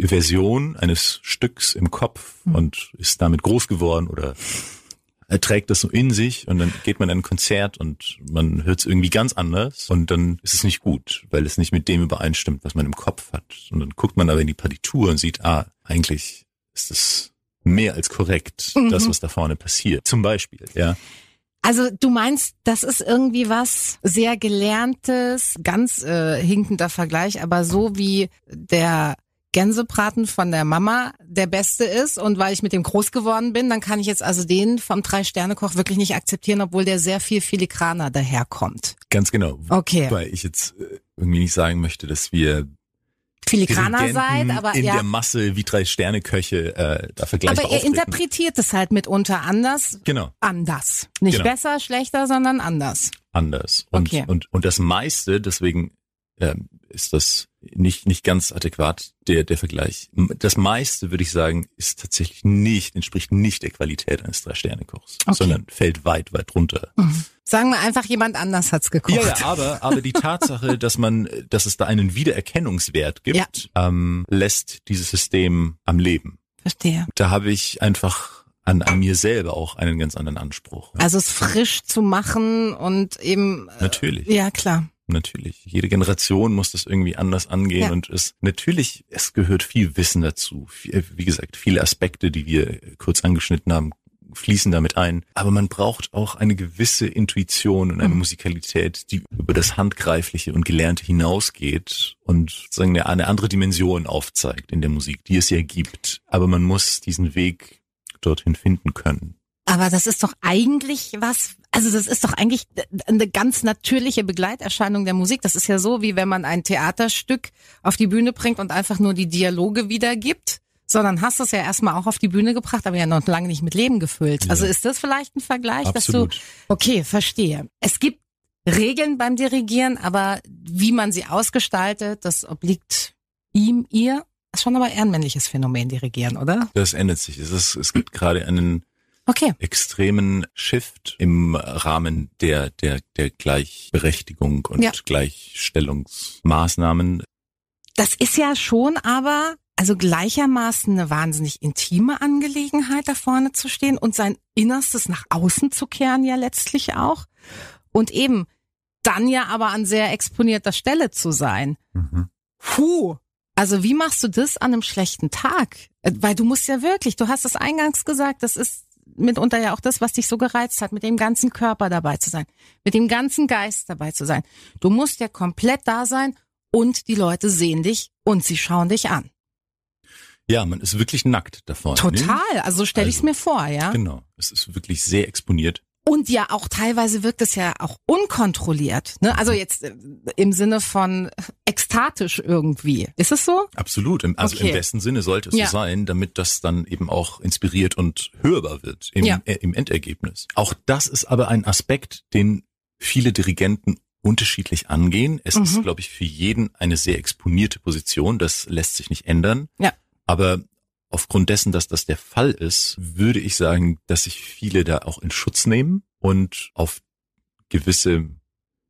Version eines Stücks im Kopf Mhm. und ist damit groß geworden oder er trägt das so in sich und dann geht man in ein Konzert und man hört es irgendwie ganz anders und dann ist es nicht gut, weil es nicht mit dem übereinstimmt, was man im Kopf hat. Und dann guckt man aber in die Partitur und sieht, ah, eigentlich ist es mehr als korrekt, Mhm. das, was da vorne passiert. Zum Beispiel, ja. Also du meinst, das ist irgendwie was sehr gelerntes, ganz äh, hinkender Vergleich, aber so wie der Gänsebraten von der Mama der beste ist und weil ich mit dem groß geworden bin, dann kann ich jetzt also den vom Drei-Sterne-Koch wirklich nicht akzeptieren, obwohl der sehr viel filigraner daherkommt. Ganz genau. Okay. Weil ich jetzt äh, irgendwie nicht sagen möchte, dass wir Filigraner seid, aber in ja. der Masse wie drei Sterne-Köche äh, da vergleichbar Aber er auftreten. interpretiert es halt mitunter anders, Genau. anders. Nicht Genau. besser, schlechter, sondern anders. anders. Und, Okay. und, und das meiste, deswegen ähm, ist das nicht, nicht ganz adäquat, der, der Vergleich. Das meiste, würde ich sagen, ist tatsächlich nicht, entspricht nicht der Qualität eines Drei-Sterne-Kochs, Okay. sondern fällt weit, weit runter. Mhm. Sagen wir einfach, jemand anders hat's gekocht. Ja, ja, aber, aber die Tatsache, [laughs] dass man, dass es da einen Wiedererkennungswert gibt, ähm, lässt dieses System am Leben. Verstehe. Da habe ich einfach an, an mir selber auch einen ganz anderen Anspruch. Also es frisch zu machen und eben. äh, Natürlich. Ja, klar. Natürlich. Jede Generation muss das irgendwie anders angehen Ja. und es natürlich, es gehört viel Wissen dazu. Viel- Wie gesagt, viele Aspekte, die wir kurz angeschnitten haben, fließen damit ein. Aber man braucht auch eine gewisse Intuition und eine Mhm. Musikalität, die über das Handgreifliche und Gelernte hinausgeht und sozusagen eine, eine andere Dimension aufzeigt in der Musik, die es ja gibt. Aber man muss diesen Weg dorthin finden können. Aber das ist doch eigentlich was, also das ist doch eigentlich eine ganz natürliche Begleiterscheinung der Musik. Das ist ja so, wie wenn man ein Theaterstück auf die Bühne bringt und einfach nur die Dialoge wiedergibt. Sondern hast du es ja erstmal auch auf die Bühne gebracht, aber ja noch lange nicht mit Leben gefüllt. Ja. Also ist das vielleicht ein Vergleich, Absolut. dass du, okay, verstehe. Es gibt Regeln beim Dirigieren, aber wie man sie ausgestaltet, das obliegt ihm, ihr. Ist schon aber eher ein männliches Phänomen, Dirigieren, oder? Das ändert sich. Es, ist, es gibt gerade einen Okay. extremen Shift im Rahmen der, der, der Gleichberechtigung und Ja. Gleichstellungsmaßnahmen. Das ist ja schon aber, also gleichermaßen eine wahnsinnig intime Angelegenheit, da vorne zu stehen und sein Innerstes nach außen zu kehren ja letztlich auch. Und eben dann ja aber an sehr exponierter Stelle zu sein. Puh, Also wie machst du das an einem schlechten Tag? Äh, Weil du musst ja wirklich, du hast es eingangs gesagt, das ist mitunter ja auch das, was dich so gereizt hat, mit dem ganzen Körper dabei zu sein, mit dem ganzen Geist dabei zu sein. Du musst ja komplett da sein und die Leute sehen dich und sie schauen dich an. Ja, man ist wirklich nackt davon. Total, also so stelle ich es Also, mir vor, ja. Genau. Es ist wirklich sehr exponiert. Und ja, auch teilweise wirkt es ja auch unkontrolliert. Ne? Also jetzt äh, im Sinne von ekstatisch irgendwie. Ist es so? Absolut. Im, also Okay. im besten Sinne sollte es Ja. so sein, damit das dann eben auch inspiriert und hörbar wird im, Ja. äh, im Endergebnis. Auch das ist aber ein Aspekt, den viele Dirigenten unterschiedlich angehen. Es Mhm. ist, glaube ich, für jeden eine sehr exponierte Position. Das lässt sich nicht ändern. Ja. Aber aufgrund dessen, dass das der Fall ist, würde ich sagen, dass sich viele da auch in Schutz nehmen und auf gewisse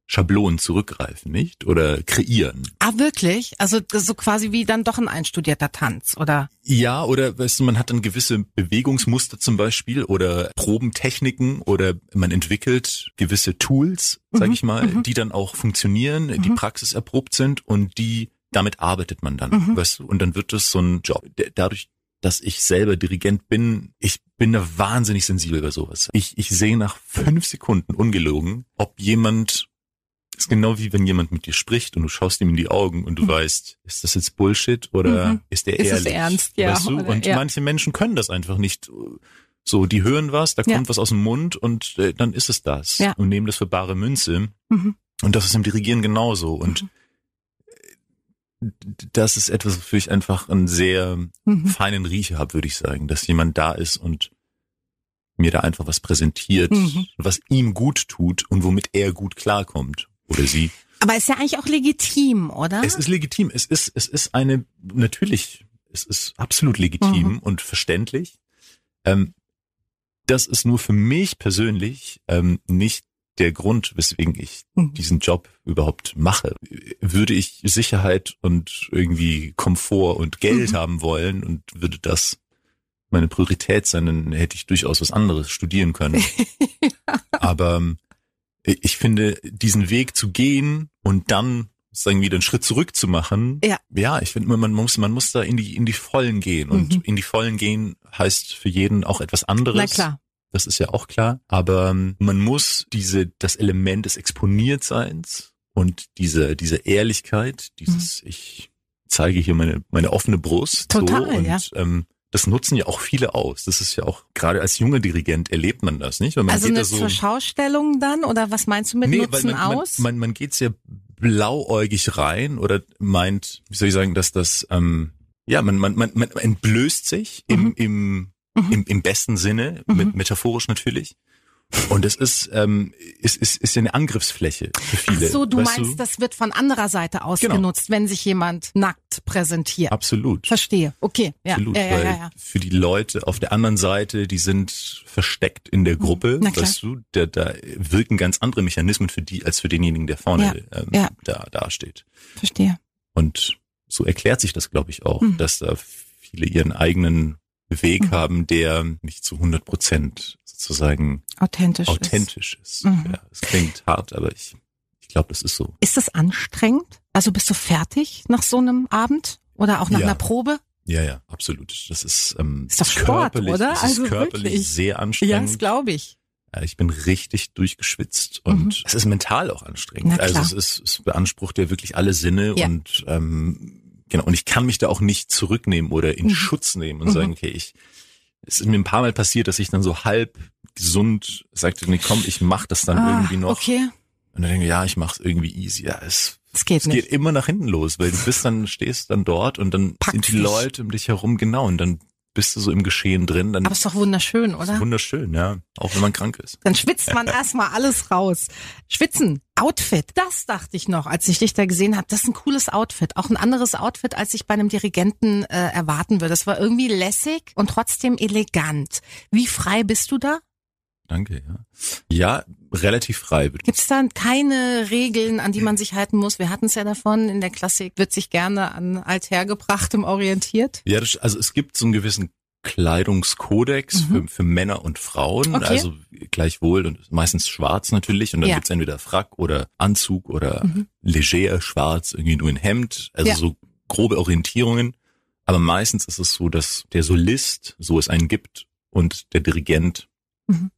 Schablonen zurückgreifen, nicht? Oder kreieren. Ah, wirklich? Also das ist so quasi wie dann doch ein einstudierter Tanz, oder? Ja, oder weißt du, man hat dann gewisse Bewegungsmuster zum Beispiel oder Probentechniken oder man entwickelt gewisse Tools, sag Mhm, ich mal, mhm. die dann auch funktionieren, die Mhm. praxiserprobt sind und die, damit arbeitet man dann, Mhm. weißt du, und dann wird das so ein Job. Dadurch, dass ich selber Dirigent bin, ich bin da wahnsinnig sensibel bei sowas. Ich, ich sehe nach fünf Sekunden ungelogen, ob jemand ist genau wie wenn jemand mit dir spricht und du schaust ihm in die Augen und du Mhm. weißt, ist das jetzt Bullshit oder Mhm. ist der Ist es ehrlich? ernst, ja, Weißt du? Und ja. manche Menschen können das einfach nicht. So, die hören was, da Ja. kommt was aus dem Mund und äh, dann ist es das Ja. und nehmen das für bare Münze. Mhm. Und das ist im Dirigieren genauso. Und Mhm. Das ist etwas, wofür ich einfach einen sehr Mhm. feinen Riecher habe, würde ich sagen, dass jemand da ist und mir da einfach was präsentiert, Mhm. was ihm gut tut und womit er gut klarkommt oder sie. Aber ist ja eigentlich auch legitim, oder? Es ist legitim. Es ist, es ist eine, natürlich, es ist absolut legitim Mhm. und verständlich. Ähm, das ist nur für mich persönlich ähm, nicht der Grund, weswegen ich Mhm. diesen Job überhaupt mache. Würde ich Sicherheit und irgendwie Komfort und Geld Mhm. haben wollen und würde das meine Priorität sein, dann hätte ich durchaus was anderes studieren können. [laughs] Aber ähm, ich finde, diesen Weg zu gehen und dann sozusagen wieder einen Schritt zurück zu machen, Ja. ja, ich finde, man muss, man muss da in die, in die Vollen gehen. Und Mhm. in die Vollen gehen heißt für jeden auch etwas anderes. Na klar. Das ist ja auch klar. Aber ähm, man muss diese, das Element des Exponiertseins und diese, diese Ehrlichkeit, dieses, ich zeige hier meine, meine offene Brust. Mhm. Total, so, und, ja. ähm, das nutzen ja auch viele aus. Das ist ja auch, gerade als junger Dirigent erlebt man das, nicht? Man Also geht eine da so, zur Schaustellung dann? Oder was meinst du mit weil Nutzen man, aus? Man, man, man geht sehr blauäugig rein oder meint, wie soll ich sagen, dass das, ähm, ja, man, man, man, man entblößt sich im, Mhm. im, Mhm. im, im besten Sinne, Mhm. mit, metaphorisch natürlich. Und es ist, ähm, ist, ist, ist ja eine Angriffsfläche für Ach viele. so, du weißt meinst, das wird von anderer Seite aus Genau. genutzt, wenn sich jemand nackt präsentiert. Absolut. Verstehe. Okay. Ja, Absolut, ja, ja, ja, ja. für die Leute auf der anderen Seite, die sind versteckt in der Gruppe, Na klar. weißt du, da, da wirken ganz andere Mechanismen für die als für denjenigen, der vorne ähm, ja. da da steht. Verstehe. Und so erklärt sich das, glaube ich, auch, Mhm. dass da viele ihren eigenen Weg Mhm. haben, der nicht zu 100 Prozent sozusagen Authentisch. Ist. authentisch ist. Mhm. Ja, es klingt hart, aber ich, ich glaube, das ist so. ist das anstrengend? Also bist du fertig nach so einem Abend? Oder auch nach Ja. einer Probe? Ja, ja, absolut. Das ist, ähm, Ist doch Sport, körperlich, oder? Es ist Also körperlich wirklich. sehr Ja, anstrengend. das glaube ich. Ja, Ich bin richtig durchgeschwitzt und Mhm. es ist mental auch anstrengend. Also es ist, es beansprucht ja wirklich alle Sinne Ja. und ähm, genau. Und ich kann mich da auch nicht zurücknehmen oder in Mhm. Schutz nehmen und Mhm. sagen, okay, ich es ist mir ein paar Mal passiert, dass ich dann so halb gesund sagte, nee, komm, ich mach das dann ah, irgendwie noch. Okay, Und dann denke ich, ja, ich mach's irgendwie easy. Ja, es, es geht es nicht. geht immer nach hinten los, weil du bist dann, stehst dann dort und dann Packt's sind die dich. Leute um dich herum, genau, und dann bist du so im Geschehen drin, dann Aber ist doch wunderschön, ist oder? wunderschön, ja. Auch wenn man krank ist. Dann schwitzt man erstmal alles raus. Schwitzen, Outfit, das dachte ich noch, als ich dich da gesehen habe. Das ist ein cooles Outfit. Auch ein anderes Outfit, als ich bei einem Dirigenten äh, erwarten würde. Das war irgendwie lässig und trotzdem elegant. Wie frei bist du da? Danke, ja. Ja, relativ frei. Gibt es da keine Regeln, an die man sich halten muss? Wir hatten es ja davon, in der Klassik wird sich gerne an Althergebrachtem orientiert. Ja, das, also es gibt so einen gewissen Kleidungskodex Mhm. für, für Männer und Frauen, Okay. also gleichwohl und meistens schwarz natürlich und dann Ja. gibt's entweder Frack oder Anzug oder Mhm. leger schwarz, irgendwie nur ein Hemd, also Ja. so grobe Orientierungen, aber meistens ist es so, dass der Solist, so es einen gibt, und der Dirigent Mhm.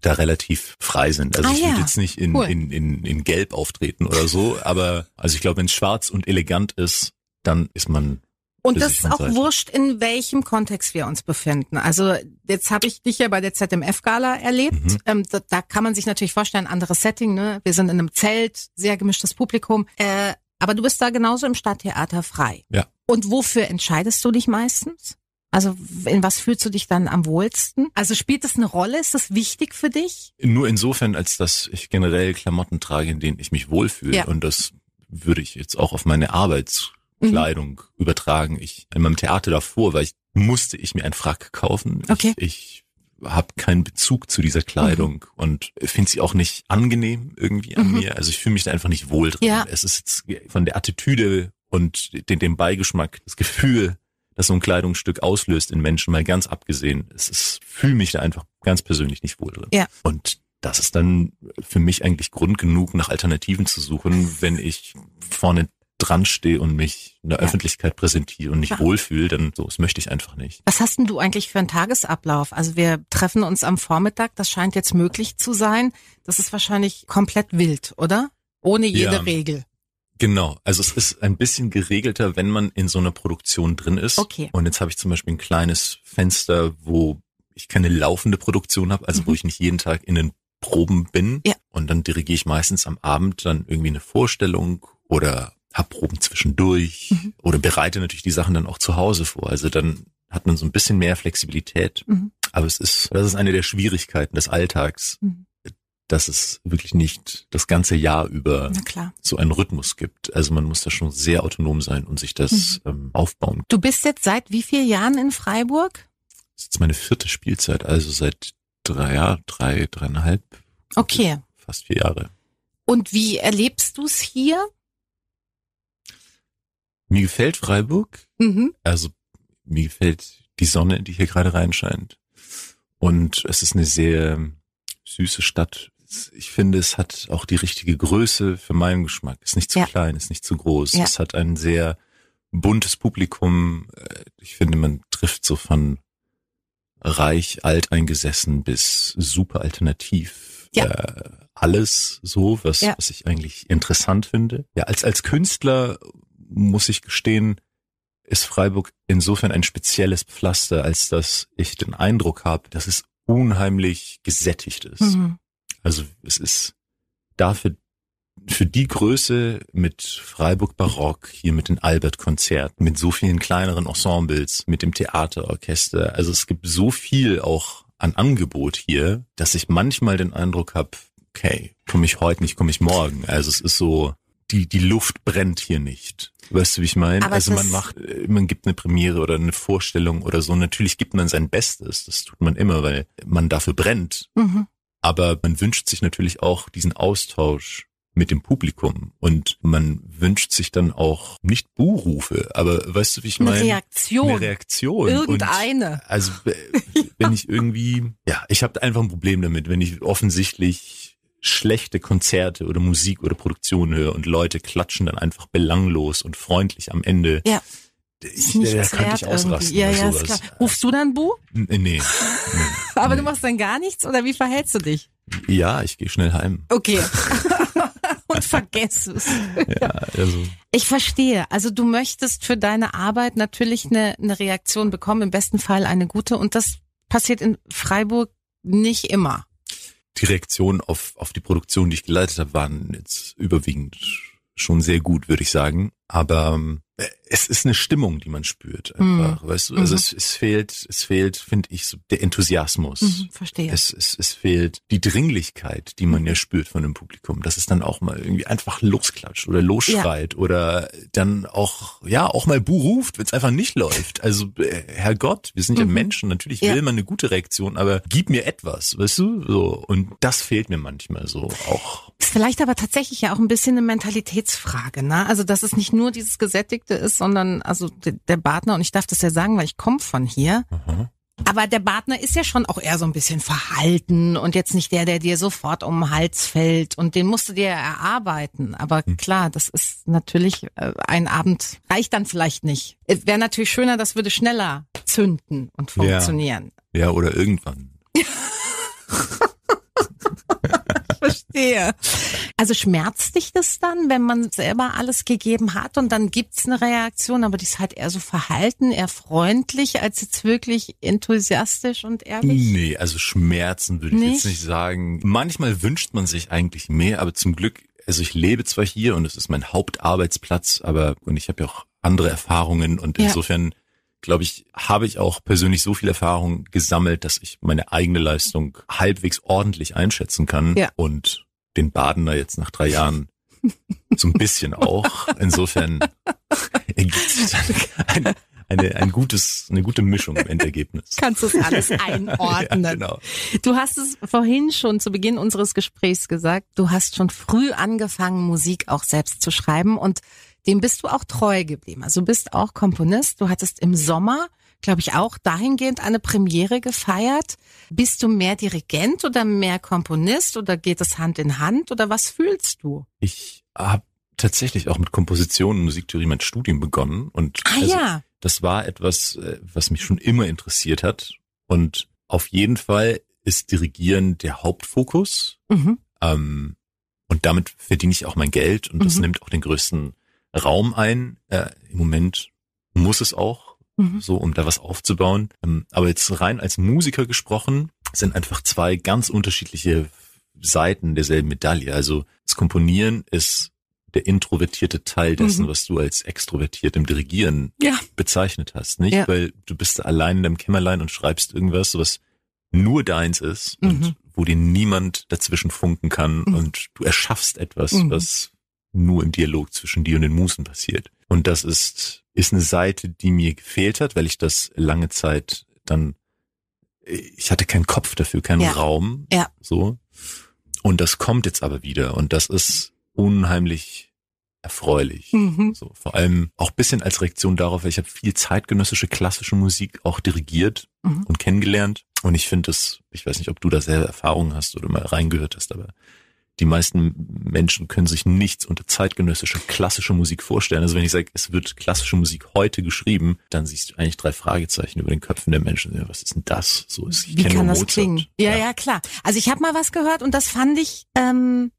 Da relativ frei sind. Also Ah, ich würde ja. jetzt nicht in, Cool. in, in, in Gelb auftreten oder so, aber also ich glaube, wenn es schwarz und elegant ist, dann ist man Und das ist auch Seite. wurscht, in welchem Kontext wir uns befinden. Also jetzt habe ich dich ja bei der ZMF-Gala erlebt. Mhm. Ähm, da, da kann man sich natürlich vorstellen, anderes Setting. Ne? Wir sind in einem Zelt, sehr gemischtes Publikum. Äh, aber du bist da genauso im Stadttheater frei. Ja. Und wofür entscheidest du dich meistens? Also in was fühlst du dich dann am wohlsten? Also spielt das eine Rolle? Ist das wichtig für dich? nur insofern, als dass ich generell Klamotten trage, in denen ich mich wohlfühle. Ja. Und das würde ich jetzt auch auf meine Arbeitskleidung Mhm. übertragen. Ich in meinem Theater davor, weil ich musste ich mir einen Frack kaufen. Okay. Ich, ich habe keinen Bezug zu dieser Kleidung und finde sie auch nicht angenehm irgendwie an Mhm. mir. Also ich fühle mich da einfach nicht wohl drin. Ja. Es ist jetzt von der Attitüde und den, dem Beigeschmack, das Gefühl, das so ein Kleidungsstück auslöst in Menschen, mal ganz abgesehen. Es ist, fühle mich da einfach ganz persönlich nicht wohl drin. Ja. Und das ist dann für mich eigentlich Grund genug, nach Alternativen zu suchen, wenn ich vorne dran stehe und mich in der Ja. Öffentlichkeit präsentiere und nicht Ja. wohlfühle, dann so, das möchte ich einfach nicht. Was hast denn du eigentlich für einen Tagesablauf? Also wir treffen uns am Vormittag, das scheint jetzt möglich zu sein. Das ist wahrscheinlich komplett wild, oder? Ohne jede Ja. Regel. Genau, also es ist ein bisschen geregelter, wenn man in so einer Produktion drin ist. Okay. Und jetzt habe ich zum Beispiel ein kleines Fenster, wo ich keine laufende Produktion habe, also wo Mhm. ich nicht jeden Tag in den Proben bin. Ja. Und dann dirigiere ich meistens am Abend dann irgendwie eine Vorstellung oder hab Proben zwischendurch Mhm. oder bereite natürlich die Sachen dann auch zu Hause vor. Also dann hat man so ein bisschen mehr Flexibilität. Mhm. Aber es ist, das ist eine der Schwierigkeiten des Alltags, Mhm. Dass es wirklich nicht das ganze Jahr über so einen Rhythmus gibt. Also man muss da schon sehr autonom sein und sich das ähm, aufbauen. Du bist jetzt seit wie vielen Jahren in Freiburg? Das ist jetzt meine vierte Spielzeit, also seit drei Jahren, drei, dreieinhalb, Okay. fast vier Jahre. Und wie erlebst du es hier? Mir gefällt Freiburg, Mhm. also mir gefällt die Sonne, die hier gerade reinscheint. Und es ist eine sehr süße Stadt. Ich finde, es hat auch die richtige Größe für meinen Geschmack. Ist nicht zu Ja. klein, ist nicht zu groß. Ja. Es hat ein sehr buntes Publikum. Äh, Ich finde, man trifft so von reich, alteingesessen bis super alternativ. Ja. Äh, alles so, was, Ja. was ich eigentlich interessant finde. Ja, als, als Künstler muss ich gestehen, ist Freiburg insofern ein spezielles Pflaster, als dass ich den Eindruck habe, dass es unheimlich gesättigt ist. Mhm. Also es ist dafür für die Größe mit Freiburg Barock, hier mit den Albert-Konzerten, mit so vielen kleineren Ensembles, mit dem Theaterorchester. Also es gibt so viel auch an Angebot hier, dass ich manchmal den Eindruck habe, okay, komme ich heute nicht, komme ich morgen. Also es ist so, die, die Luft brennt hier nicht. Weißt du, wie ich meine? Aber Also man macht, man gibt eine Premiere oder eine Vorstellung oder so. Natürlich gibt man sein Bestes. Das tut man immer, weil man dafür brennt. Mhm. Aber man wünscht sich natürlich auch diesen Austausch mit dem Publikum und man wünscht sich dann auch nicht Buhrufe, aber weißt du, wie ich Eine meine? Reaktion. Eine Reaktion. Irgendeine. Und also äh, wenn ich irgendwie, ja, ich habe einfach ein Problem damit, wenn ich offensichtlich schlechte Konzerte oder Musik oder Produktion höre und Leute klatschen dann einfach belanglos und freundlich am Ende. Ja. Ich, Ist nichts da könnte ich wert ausrasten. Ja, ja, ist klar. Rufst du dann Bu? Nee, nee. [laughs] Aber du machst dann gar nichts oder wie verhältst du dich? Ja, ich gehe schnell heim. Okay. [laughs] [laughs] Und vergess es. Ja, also Ich verstehe. Also du möchtest für deine Arbeit natürlich eine, eine Reaktion bekommen, im besten Fall eine gute. Und das passiert in Freiburg nicht immer. die Reaktionen auf, auf die Produktion, die ich geleitet habe, waren jetzt überwiegend schon sehr gut, würde ich sagen. Aber ähm, es ist eine Stimmung, die man spürt einfach, weißt du? Also Mhm. es, es fehlt, es fehlt, finde ich, so der Enthusiasmus. Mhm, verstehe. Es, es, es fehlt die Dringlichkeit, die man ja spürt von dem Publikum, dass es dann auch mal irgendwie einfach losklatscht oder losschreit oder dann auch, ja, auch mal Bu ruft, wenn es einfach nicht läuft. Also, äh, Herrgott, wir sind ja Mhm. Menschen, natürlich Ja. will man eine gute Reaktion, aber gib mir etwas, weißt du? So. Und das fehlt mir manchmal so auch. Ist vielleicht aber tatsächlich ja auch ein bisschen eine Mentalitätsfrage, ne? Also, dass es nicht nur dieses Gesättigte ist, sondern also der, Partner, und ich darf das ja sagen, weil ich komme von hier, Aha. Aber der Partner ist ja schon auch eher so ein bisschen verhalten und jetzt nicht der, der dir sofort um den Hals fällt und den musst du dir erarbeiten. Aber hm. klar, das ist natürlich äh, ein Abend reicht dann vielleicht nicht. Wäre natürlich schöner, das würde schneller zünden und funktionieren. Ja, ja oder irgendwann. [laughs] Verstehe. Also schmerzt dich das dann, wenn man selber alles gegeben hat und dann gibt's eine Reaktion, aber die ist halt eher so verhalten, eher freundlich, als jetzt wirklich enthusiastisch und ehrlich? Nee, also Schmerzen würde ich nicht? jetzt nicht sagen. Manchmal wünscht man sich eigentlich mehr, aber zum Glück, also ich lebe zwar hier und es ist mein Hauptarbeitsplatz, aber und ich habe ja auch andere Erfahrungen und insofern glaube ich, habe ich auch persönlich so viel Erfahrung gesammelt, dass ich meine eigene Leistung halbwegs ordentlich einschätzen kann ja. und den Badener jetzt nach drei Jahren so ein bisschen auch. Insofern ergibt sich dann ein, eine, ein gutes, eine gute Mischung im Endergebnis. Kannst du es alles [laughs] einordnen. ja, genau. Du hast es vorhin schon zu Beginn unseres Gesprächs gesagt, du hast schon früh angefangen, Musik auch selbst zu schreiben und dem bist du auch treu geblieben. Also du bist auch Komponist. Du hattest im Sommer, glaube ich, auch dahingehend eine Premiere gefeiert. Bist du mehr Dirigent oder mehr Komponist oder geht es Hand in Hand oder was fühlst du? Ich habe tatsächlich auch mit Komposition und Musiktheorie mein Studium begonnen und ah, also, ja. das war etwas, äh, was mich schon immer interessiert hat und auf jeden Fall ist Dirigieren der Hauptfokus. Mhm. Ähm, und damit verdiene ich auch mein Geld und das mhm. nimmt auch den größten Raum ein. Äh, Im Moment muss es auch, mhm. so um da was aufzubauen. Ähm, aber jetzt rein als Musiker gesprochen, sind einfach zwei ganz unterschiedliche Seiten derselben Medaille. Also das Komponieren ist der introvertierte Teil dessen, mhm. was du als extrovertiert im Dirigieren ja. bezeichnet hast, nicht? Ja. Weil du bist da allein in deinem Kämmerlein und schreibst irgendwas, was nur deins ist mhm. und wo dir niemand dazwischen funken kann mhm. und du erschaffst etwas, mhm. was nur im Dialog zwischen dir und den Musen passiert. Und das ist, ist eine Seite, die mir gefehlt hat, weil ich das lange Zeit dann, ich hatte keinen Kopf dafür, keinen ja. Raum. Ja. So. Und das kommt jetzt aber wieder. Und das ist unheimlich erfreulich. Mhm. So, vor allem auch bisschen als Reaktion darauf, weil ich habe viel zeitgenössische klassische Musik auch dirigiert mhm. und kennengelernt. Und ich finde das, ich weiß nicht, ob du da selber Erfahrungen hast oder mal reingehört hast, aber die meisten Menschen können sich nichts unter zeitgenössischer klassischer Musik vorstellen. Also wenn ich sage, es wird klassische Musik heute geschrieben, dann siehst du eigentlich drei Fragezeichen über den Köpfen der Menschen. Ja, was ist denn das? So ist, ich Wie kann das Mozart. klingen? Ja, ja, ja, klar. Also ich habe mal was gehört und das fand ich, ähm,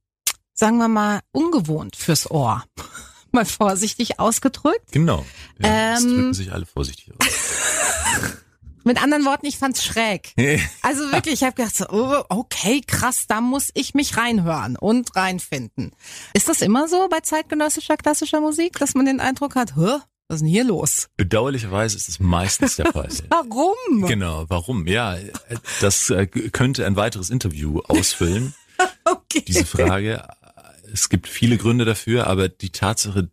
sagen wir mal, ungewohnt fürs Ohr. [laughs] mal vorsichtig ausgedrückt. Genau. Ja, ähm, drücken sich alle vorsichtig aus. [laughs] Mit anderen Worten, ich fand's schräg. [laughs] Also wirklich, ich habe gedacht, so, oh, okay, krass, da muss ich mich reinhören und reinfinden. Ist das immer so bei zeitgenössischer klassischer Musik, dass man den Eindruck hat, Hä? was ist denn hier los? Bedauerlicherweise ist es meistens der Fall. [laughs] warum? Genau, warum? Ja, das äh, könnte ein weiteres Interview ausfüllen. [laughs] okay. Diese Frage. Es gibt viele Gründe dafür, aber die Tatsache,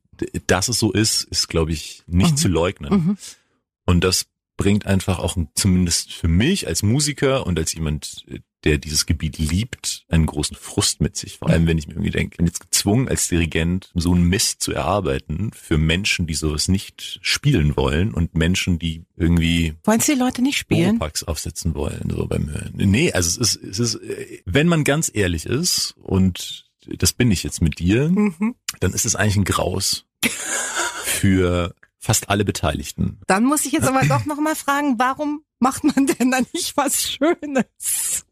dass es so ist, ist, glaube ich, nicht mhm. zu leugnen. Mhm. Und das bringt einfach auch zumindest für mich als Musiker und als jemand, der dieses Gebiet liebt, einen großen Frust mit sich. Vor allem, wenn ich mir irgendwie denke, ich bin jetzt gezwungen als Dirigent so einen Mist zu erarbeiten für Menschen, die sowas nicht spielen wollen und Menschen, die irgendwie wollen Sie die Leute nicht spielen? Packs aufsetzen wollen so beim Hören. Nee, also es ist es ist wenn man ganz ehrlich ist und das bin ich jetzt mit dir, mhm. dann ist es eigentlich ein Graus [laughs] für fast alle Beteiligten. Dann muss ich jetzt [laughs] aber doch nochmal fragen, warum macht man denn da nicht was Schönes?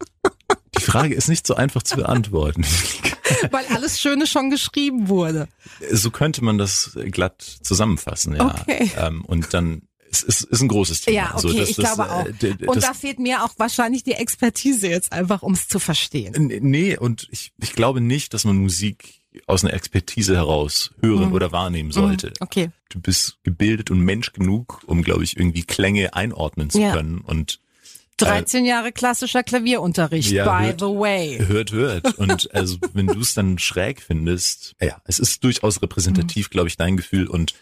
Die Frage ist nicht so einfach zu beantworten. [laughs] Weil alles Schöne schon geschrieben wurde. So könnte man das glatt zusammenfassen, ja. Okay. Ähm, und dann es ist, ist ein großes Thema. Ja, okay, also, ich das, glaube auch. Äh, und da fehlt mir auch wahrscheinlich die Expertise jetzt einfach, um es zu verstehen. Nee, und ich, ich glaube nicht, dass man Musik aus einer Expertise heraus hören mhm. oder wahrnehmen sollte. Mhm. Okay. Du bist gebildet und Mensch genug, um, glaube ich, irgendwie Klänge einordnen zu ja. können und 13 äh, Jahre klassischer Klavierunterricht, ja, by hört, the way. Hört, hört. Und [laughs] also wenn du es dann schräg findest, ja, es ist durchaus repräsentativ, mhm. glaube ich, dein Gefühl und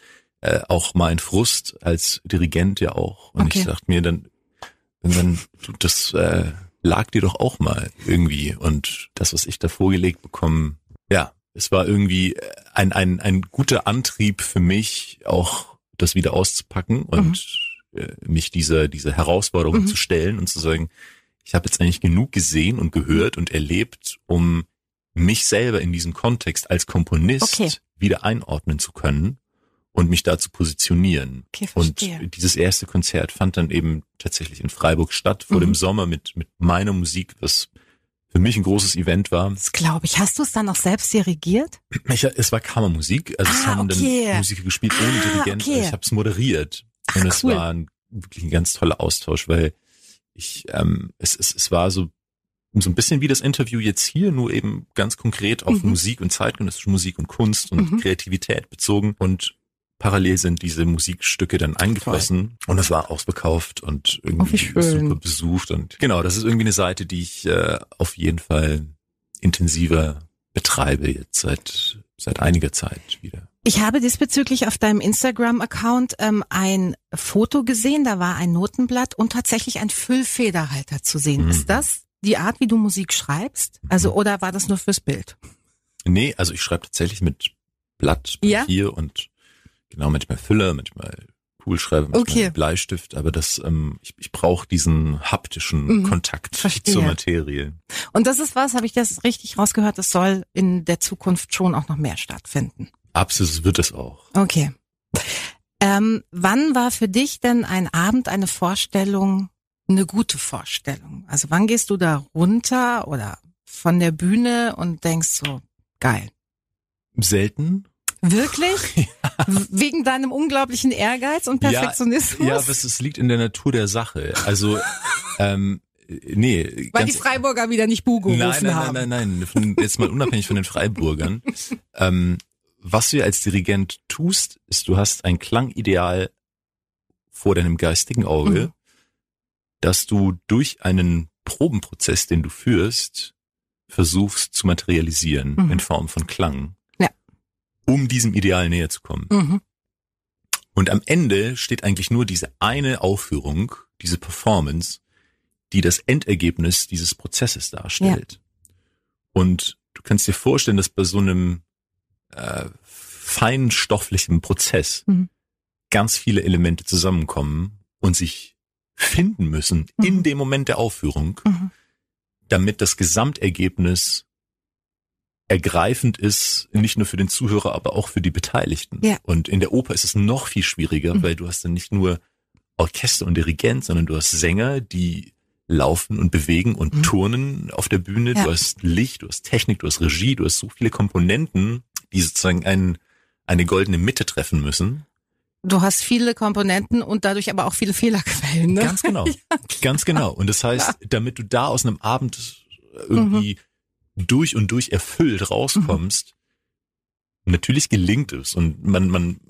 äh, auch mein Frust als Dirigent ja auch. Und okay. ich dachte mir dann, du das äh, lag dir doch auch mal irgendwie. Und das, was ich da vorgelegt bekommen, ja, es war irgendwie ein, ein, ein guter Antrieb für mich, auch das wieder auszupacken und mhm. äh, mich dieser dieser Herausforderung Mhm. zu stellen und zu sagen, ich habe jetzt eigentlich genug gesehen und gehört und erlebt, um mich selber in diesem Kontext als Komponist Okay. wieder einordnen zu können und mich da zu positionieren. Okay, Und dieses erste Konzert fand dann eben tatsächlich in Freiburg statt, vor Mhm. dem Sommer mit, mit meiner Musik, was für mich ein großes Event war. Das glaube ich. Hast du es dann auch selbst dirigiert? Ich, es war Kammermusik, also es Ah, haben okay. dann Musiker gespielt ohne Ah, Dirigent. okay. Also ich habe es moderiert Ach, und es cool. war ein, wirklich ein ganz toller Austausch, weil ich ähm, es, es, es war so so ein bisschen wie das Interview jetzt hier, nur eben ganz konkret auf Mhm. Musik und zeitgenössische Musik und Kunst und Mhm. Kreativität bezogen und parallel sind diese Musikstücke dann eingeflossen und es war ausverkauft und Oh, wie irgendwie schön. super besucht und genau, das ist irgendwie eine Seite, die ich äh, auf jeden Fall intensiver betreibe jetzt seit seit einiger Zeit wieder. Ich habe diesbezüglich auf deinem Instagram-Account ähm, ein Foto gesehen, da war ein Notenblatt und tatsächlich ein Füllfederhalter zu sehen. Mhm. Ist das die Art, wie du Musik schreibst? Also, Mhm. oder war das nur fürs Bild? Nee, also ich schreibe tatsächlich mit Blatt, Ja? Papier und genau manchmal Füller, manchmal Kugelschreiber, manchmal Okay. Bleistift, aber das ähm, ich, ich brauche diesen haptischen Mhm. Kontakt Verstehe. zur Materie. Und das ist was, habe ich das richtig rausgehört, das soll in der Zukunft schon auch noch mehr stattfinden. Absolut wird es auch. Okay. Ähm, wann war für dich denn ein Abend, eine Vorstellung, eine gute Vorstellung? Also wann gehst du da runter oder von der Bühne und denkst so, geil. Selten. Wirklich? [laughs] W- Wegen deinem unglaublichen Ehrgeiz und Perfektionismus? Ja, aber es, es liegt in der Natur der Sache. Also ähm, nee, Weil die Freiburger wieder nicht Bu gerufen nein, nein, haben. nein, nein, nein. Jetzt mal unabhängig von den Freiburgern. ähm, was du als Dirigent tust, ist, du hast ein Klangideal vor deinem geistigen Auge, Mhm. dass du durch einen Probenprozess, den du führst, versuchst zu materialisieren Mhm. in Form von Klang. Ja. Um diesem Ideal näher zu kommen. Mhm. Und am Ende steht eigentlich nur diese eine Aufführung, diese Performance, die das Endergebnis dieses Prozesses darstellt. Und du kannst dir vorstellen, dass bei so einem äh, feinstofflichen Prozess Mhm. ganz viele Elemente zusammenkommen und sich finden müssen Mhm. in dem Moment der Aufführung, Mhm. damit das Gesamtergebnis ergreifend ist, nicht nur für den Zuhörer, aber auch für die Beteiligten. Ja. Und in der Oper ist es noch viel schwieriger, Mhm. weil du hast dann nicht nur Orchester und Dirigent, sondern du hast Sänger, die laufen und bewegen und Mhm. turnen auf der Bühne. Ja. Du hast Licht, du hast Technik, du hast Regie, du hast so viele Komponenten, die sozusagen ein, eine goldene Mitte treffen müssen. Du hast viele Komponenten und dadurch aber auch viele Fehlerquellen. Ne? Ganz genau. [laughs] Ganz genau. Und das heißt, damit du da aus einem Abend irgendwie Mhm. Durch und durch erfüllt rauskommst, natürlich gelingt es. Und man, man,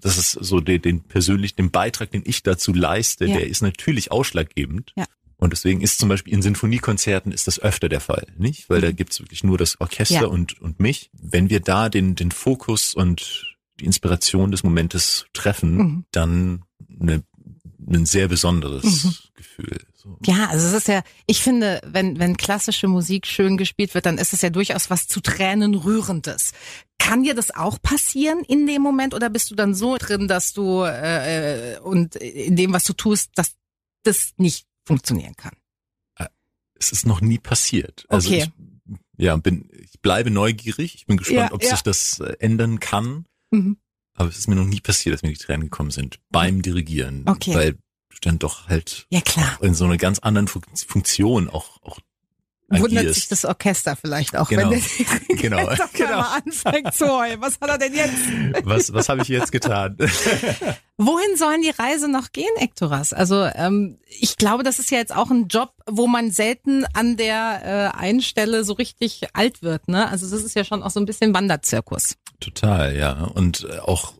das ist so den, den persönlichen, den Beitrag, den ich dazu leiste, Ja. der ist natürlich ausschlaggebend. Ja. Und deswegen ist zum Beispiel in Sinfoniekonzerten ist das öfter der Fall, nicht? Weil da gibt's wirklich nur das Orchester Mhm. Ja. und, und mich. Wenn wir da den, den Fokus und die Inspiration des Momentes treffen, Mhm. dann eine, ein sehr besonderes Mhm. Gefühl. So. Ja, also es ist ja, ich finde, wenn, wenn klassische Musik schön gespielt wird, dann ist es ja durchaus was zu Tränen rührendes. Kann dir das auch passieren in dem Moment oder bist du dann so drin, dass du äh, und in dem, was du tust, dass das nicht funktionieren kann? Es ist noch nie passiert. Also Okay. ich, ja, bin, ich bleibe neugierig. Ich bin gespannt, Ja, ob ja. sich das äh, ändern kann. Mhm. Aber es ist mir noch nie passiert, dass mir die Tränen gekommen sind beim Dirigieren. Okay. Weil dann doch halt Ja klar. in so einer ganz anderen Fun Funktion auch, auch Wundert agierst. sich das Orchester vielleicht auch, Genau. wenn der [laughs] Genau. [laughs] Genau. anfängt zu heulen. Was hat er denn jetzt? [laughs] Was, was habe ich jetzt getan? Wohin sollen die Reise noch gehen, Ektoras? Also ähm, ich glaube, das ist ja jetzt auch ein Job, wo man selten an der äh, einen Stelle so richtig alt wird. Ne? Also das ist ja schon auch so ein bisschen Wanderzirkus. Total, ja. Und auch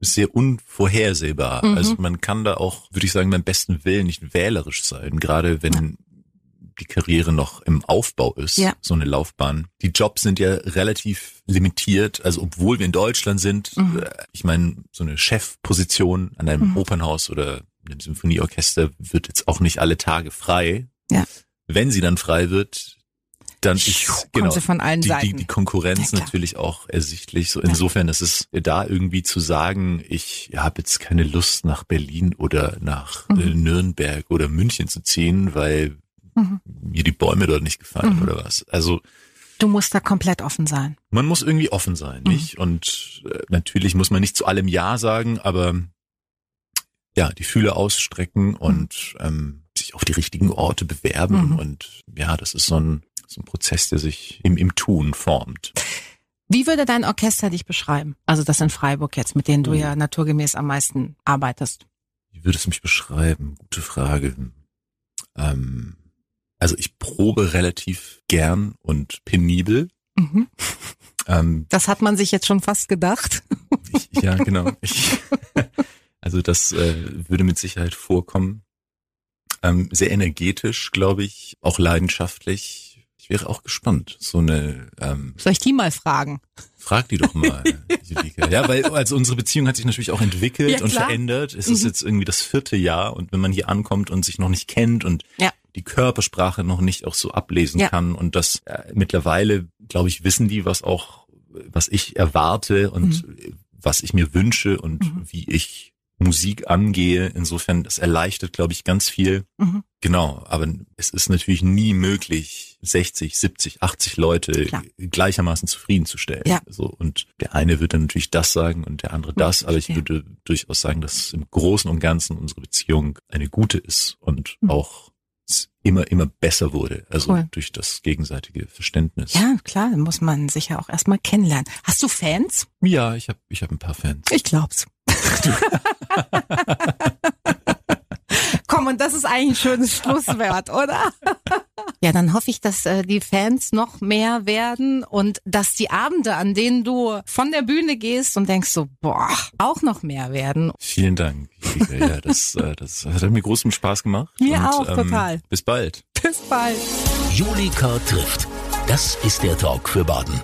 sehr unvorhersehbar. Mhm. Also man kann da auch, würde ich sagen, beim besten Willen nicht wählerisch sein, gerade wenn die Karriere noch im Aufbau ist, Ja. so eine Laufbahn. Die Jobs sind ja relativ limitiert, also obwohl wir in Deutschland sind, Mhm. äh, ich meine, so eine Chefposition an einem Mhm. Opernhaus oder einem Symphonieorchester wird jetzt auch nicht alle Tage frei. Ja. Wenn sie dann frei wird, dann ich genau von allen die, Seiten. Die, die Konkurrenz Ja, natürlich auch ersichtlich. So insofern ist es da irgendwie zu sagen, ich habe jetzt keine Lust nach Berlin oder nach äh, Mhm. Nürnberg oder München zu ziehen, weil Mhm. mir die Bäume dort nicht gefallen Mhm. oder was. Also Du musst da komplett offen sein. man muss irgendwie offen sein, Mhm. nicht? Und äh, natürlich muss man nicht zu allem Ja sagen, aber ja, die Fühle ausstrecken und ähm, sich auf die richtigen Orte bewerben. Mhm. Und ja, das ist so ein, so ein Prozess, der sich im, im Tun formt. Wie würde dein Orchester dich beschreiben? Also das in Freiburg jetzt, mit denen du Oh. ja naturgemäß am meisten arbeitest. Wie würdest du mich beschreiben? Gute Frage. Ähm, also ich probe relativ gern und penibel. Mhm. Ähm, Das hat man sich jetzt schon fast gedacht. ich, ja, genau. Ich, [laughs] also das äh, würde mit Sicherheit vorkommen. Ähm, sehr energetisch, glaube ich, auch leidenschaftlich. Ich wäre auch gespannt. So eine ähm, Soll ich die mal fragen? Frag die doch mal, [laughs] Julika. Ja, weil also unsere Beziehung hat sich natürlich auch entwickelt Ja, und verändert. Es ist Mhm. jetzt irgendwie das vierte Jahr und wenn man hier ankommt und sich noch nicht kennt und Ja. die Körpersprache noch nicht auch so ablesen Ja. kann und das äh, mittlerweile, glaube ich, wissen die, was auch, was ich erwarte und was ich mir wünsche und Mhm. wie ich Musik angehe. Insofern, das erleichtert, glaube ich, ganz viel. Mhm. Genau, aber es ist natürlich nie möglich, 60, 70, 80 Leute Klar. gleichermaßen zufriedenzustellen. Ja. So, und der eine wird dann natürlich das sagen und der andere das, aber ich würde durchaus sagen, dass im Großen und Ganzen unsere Beziehung eine gute ist und Mhm. auch immer, immer besser wurde. Also Cool. durch das gegenseitige Verständnis. Ja, klar, muss man sich ja auch erstmal kennenlernen. Hast du Fans? ja ich habe ich hab ein paar Fans. Ich glaub's. [laughs] [laughs] Und das ist eigentlich ein schönes Schlusswort, oder? Ja, dann hoffe ich, dass äh, die Fans noch mehr werden und dass die Abende, an denen du von der Bühne gehst und denkst so, boah, auch noch mehr werden. Vielen Dank. Julika. Ja, das, äh, das hat mir großen Spaß gemacht. Mir und, auch, total. Bis bald. Bis bald. Julika trifft. Das ist der Talk für Baden.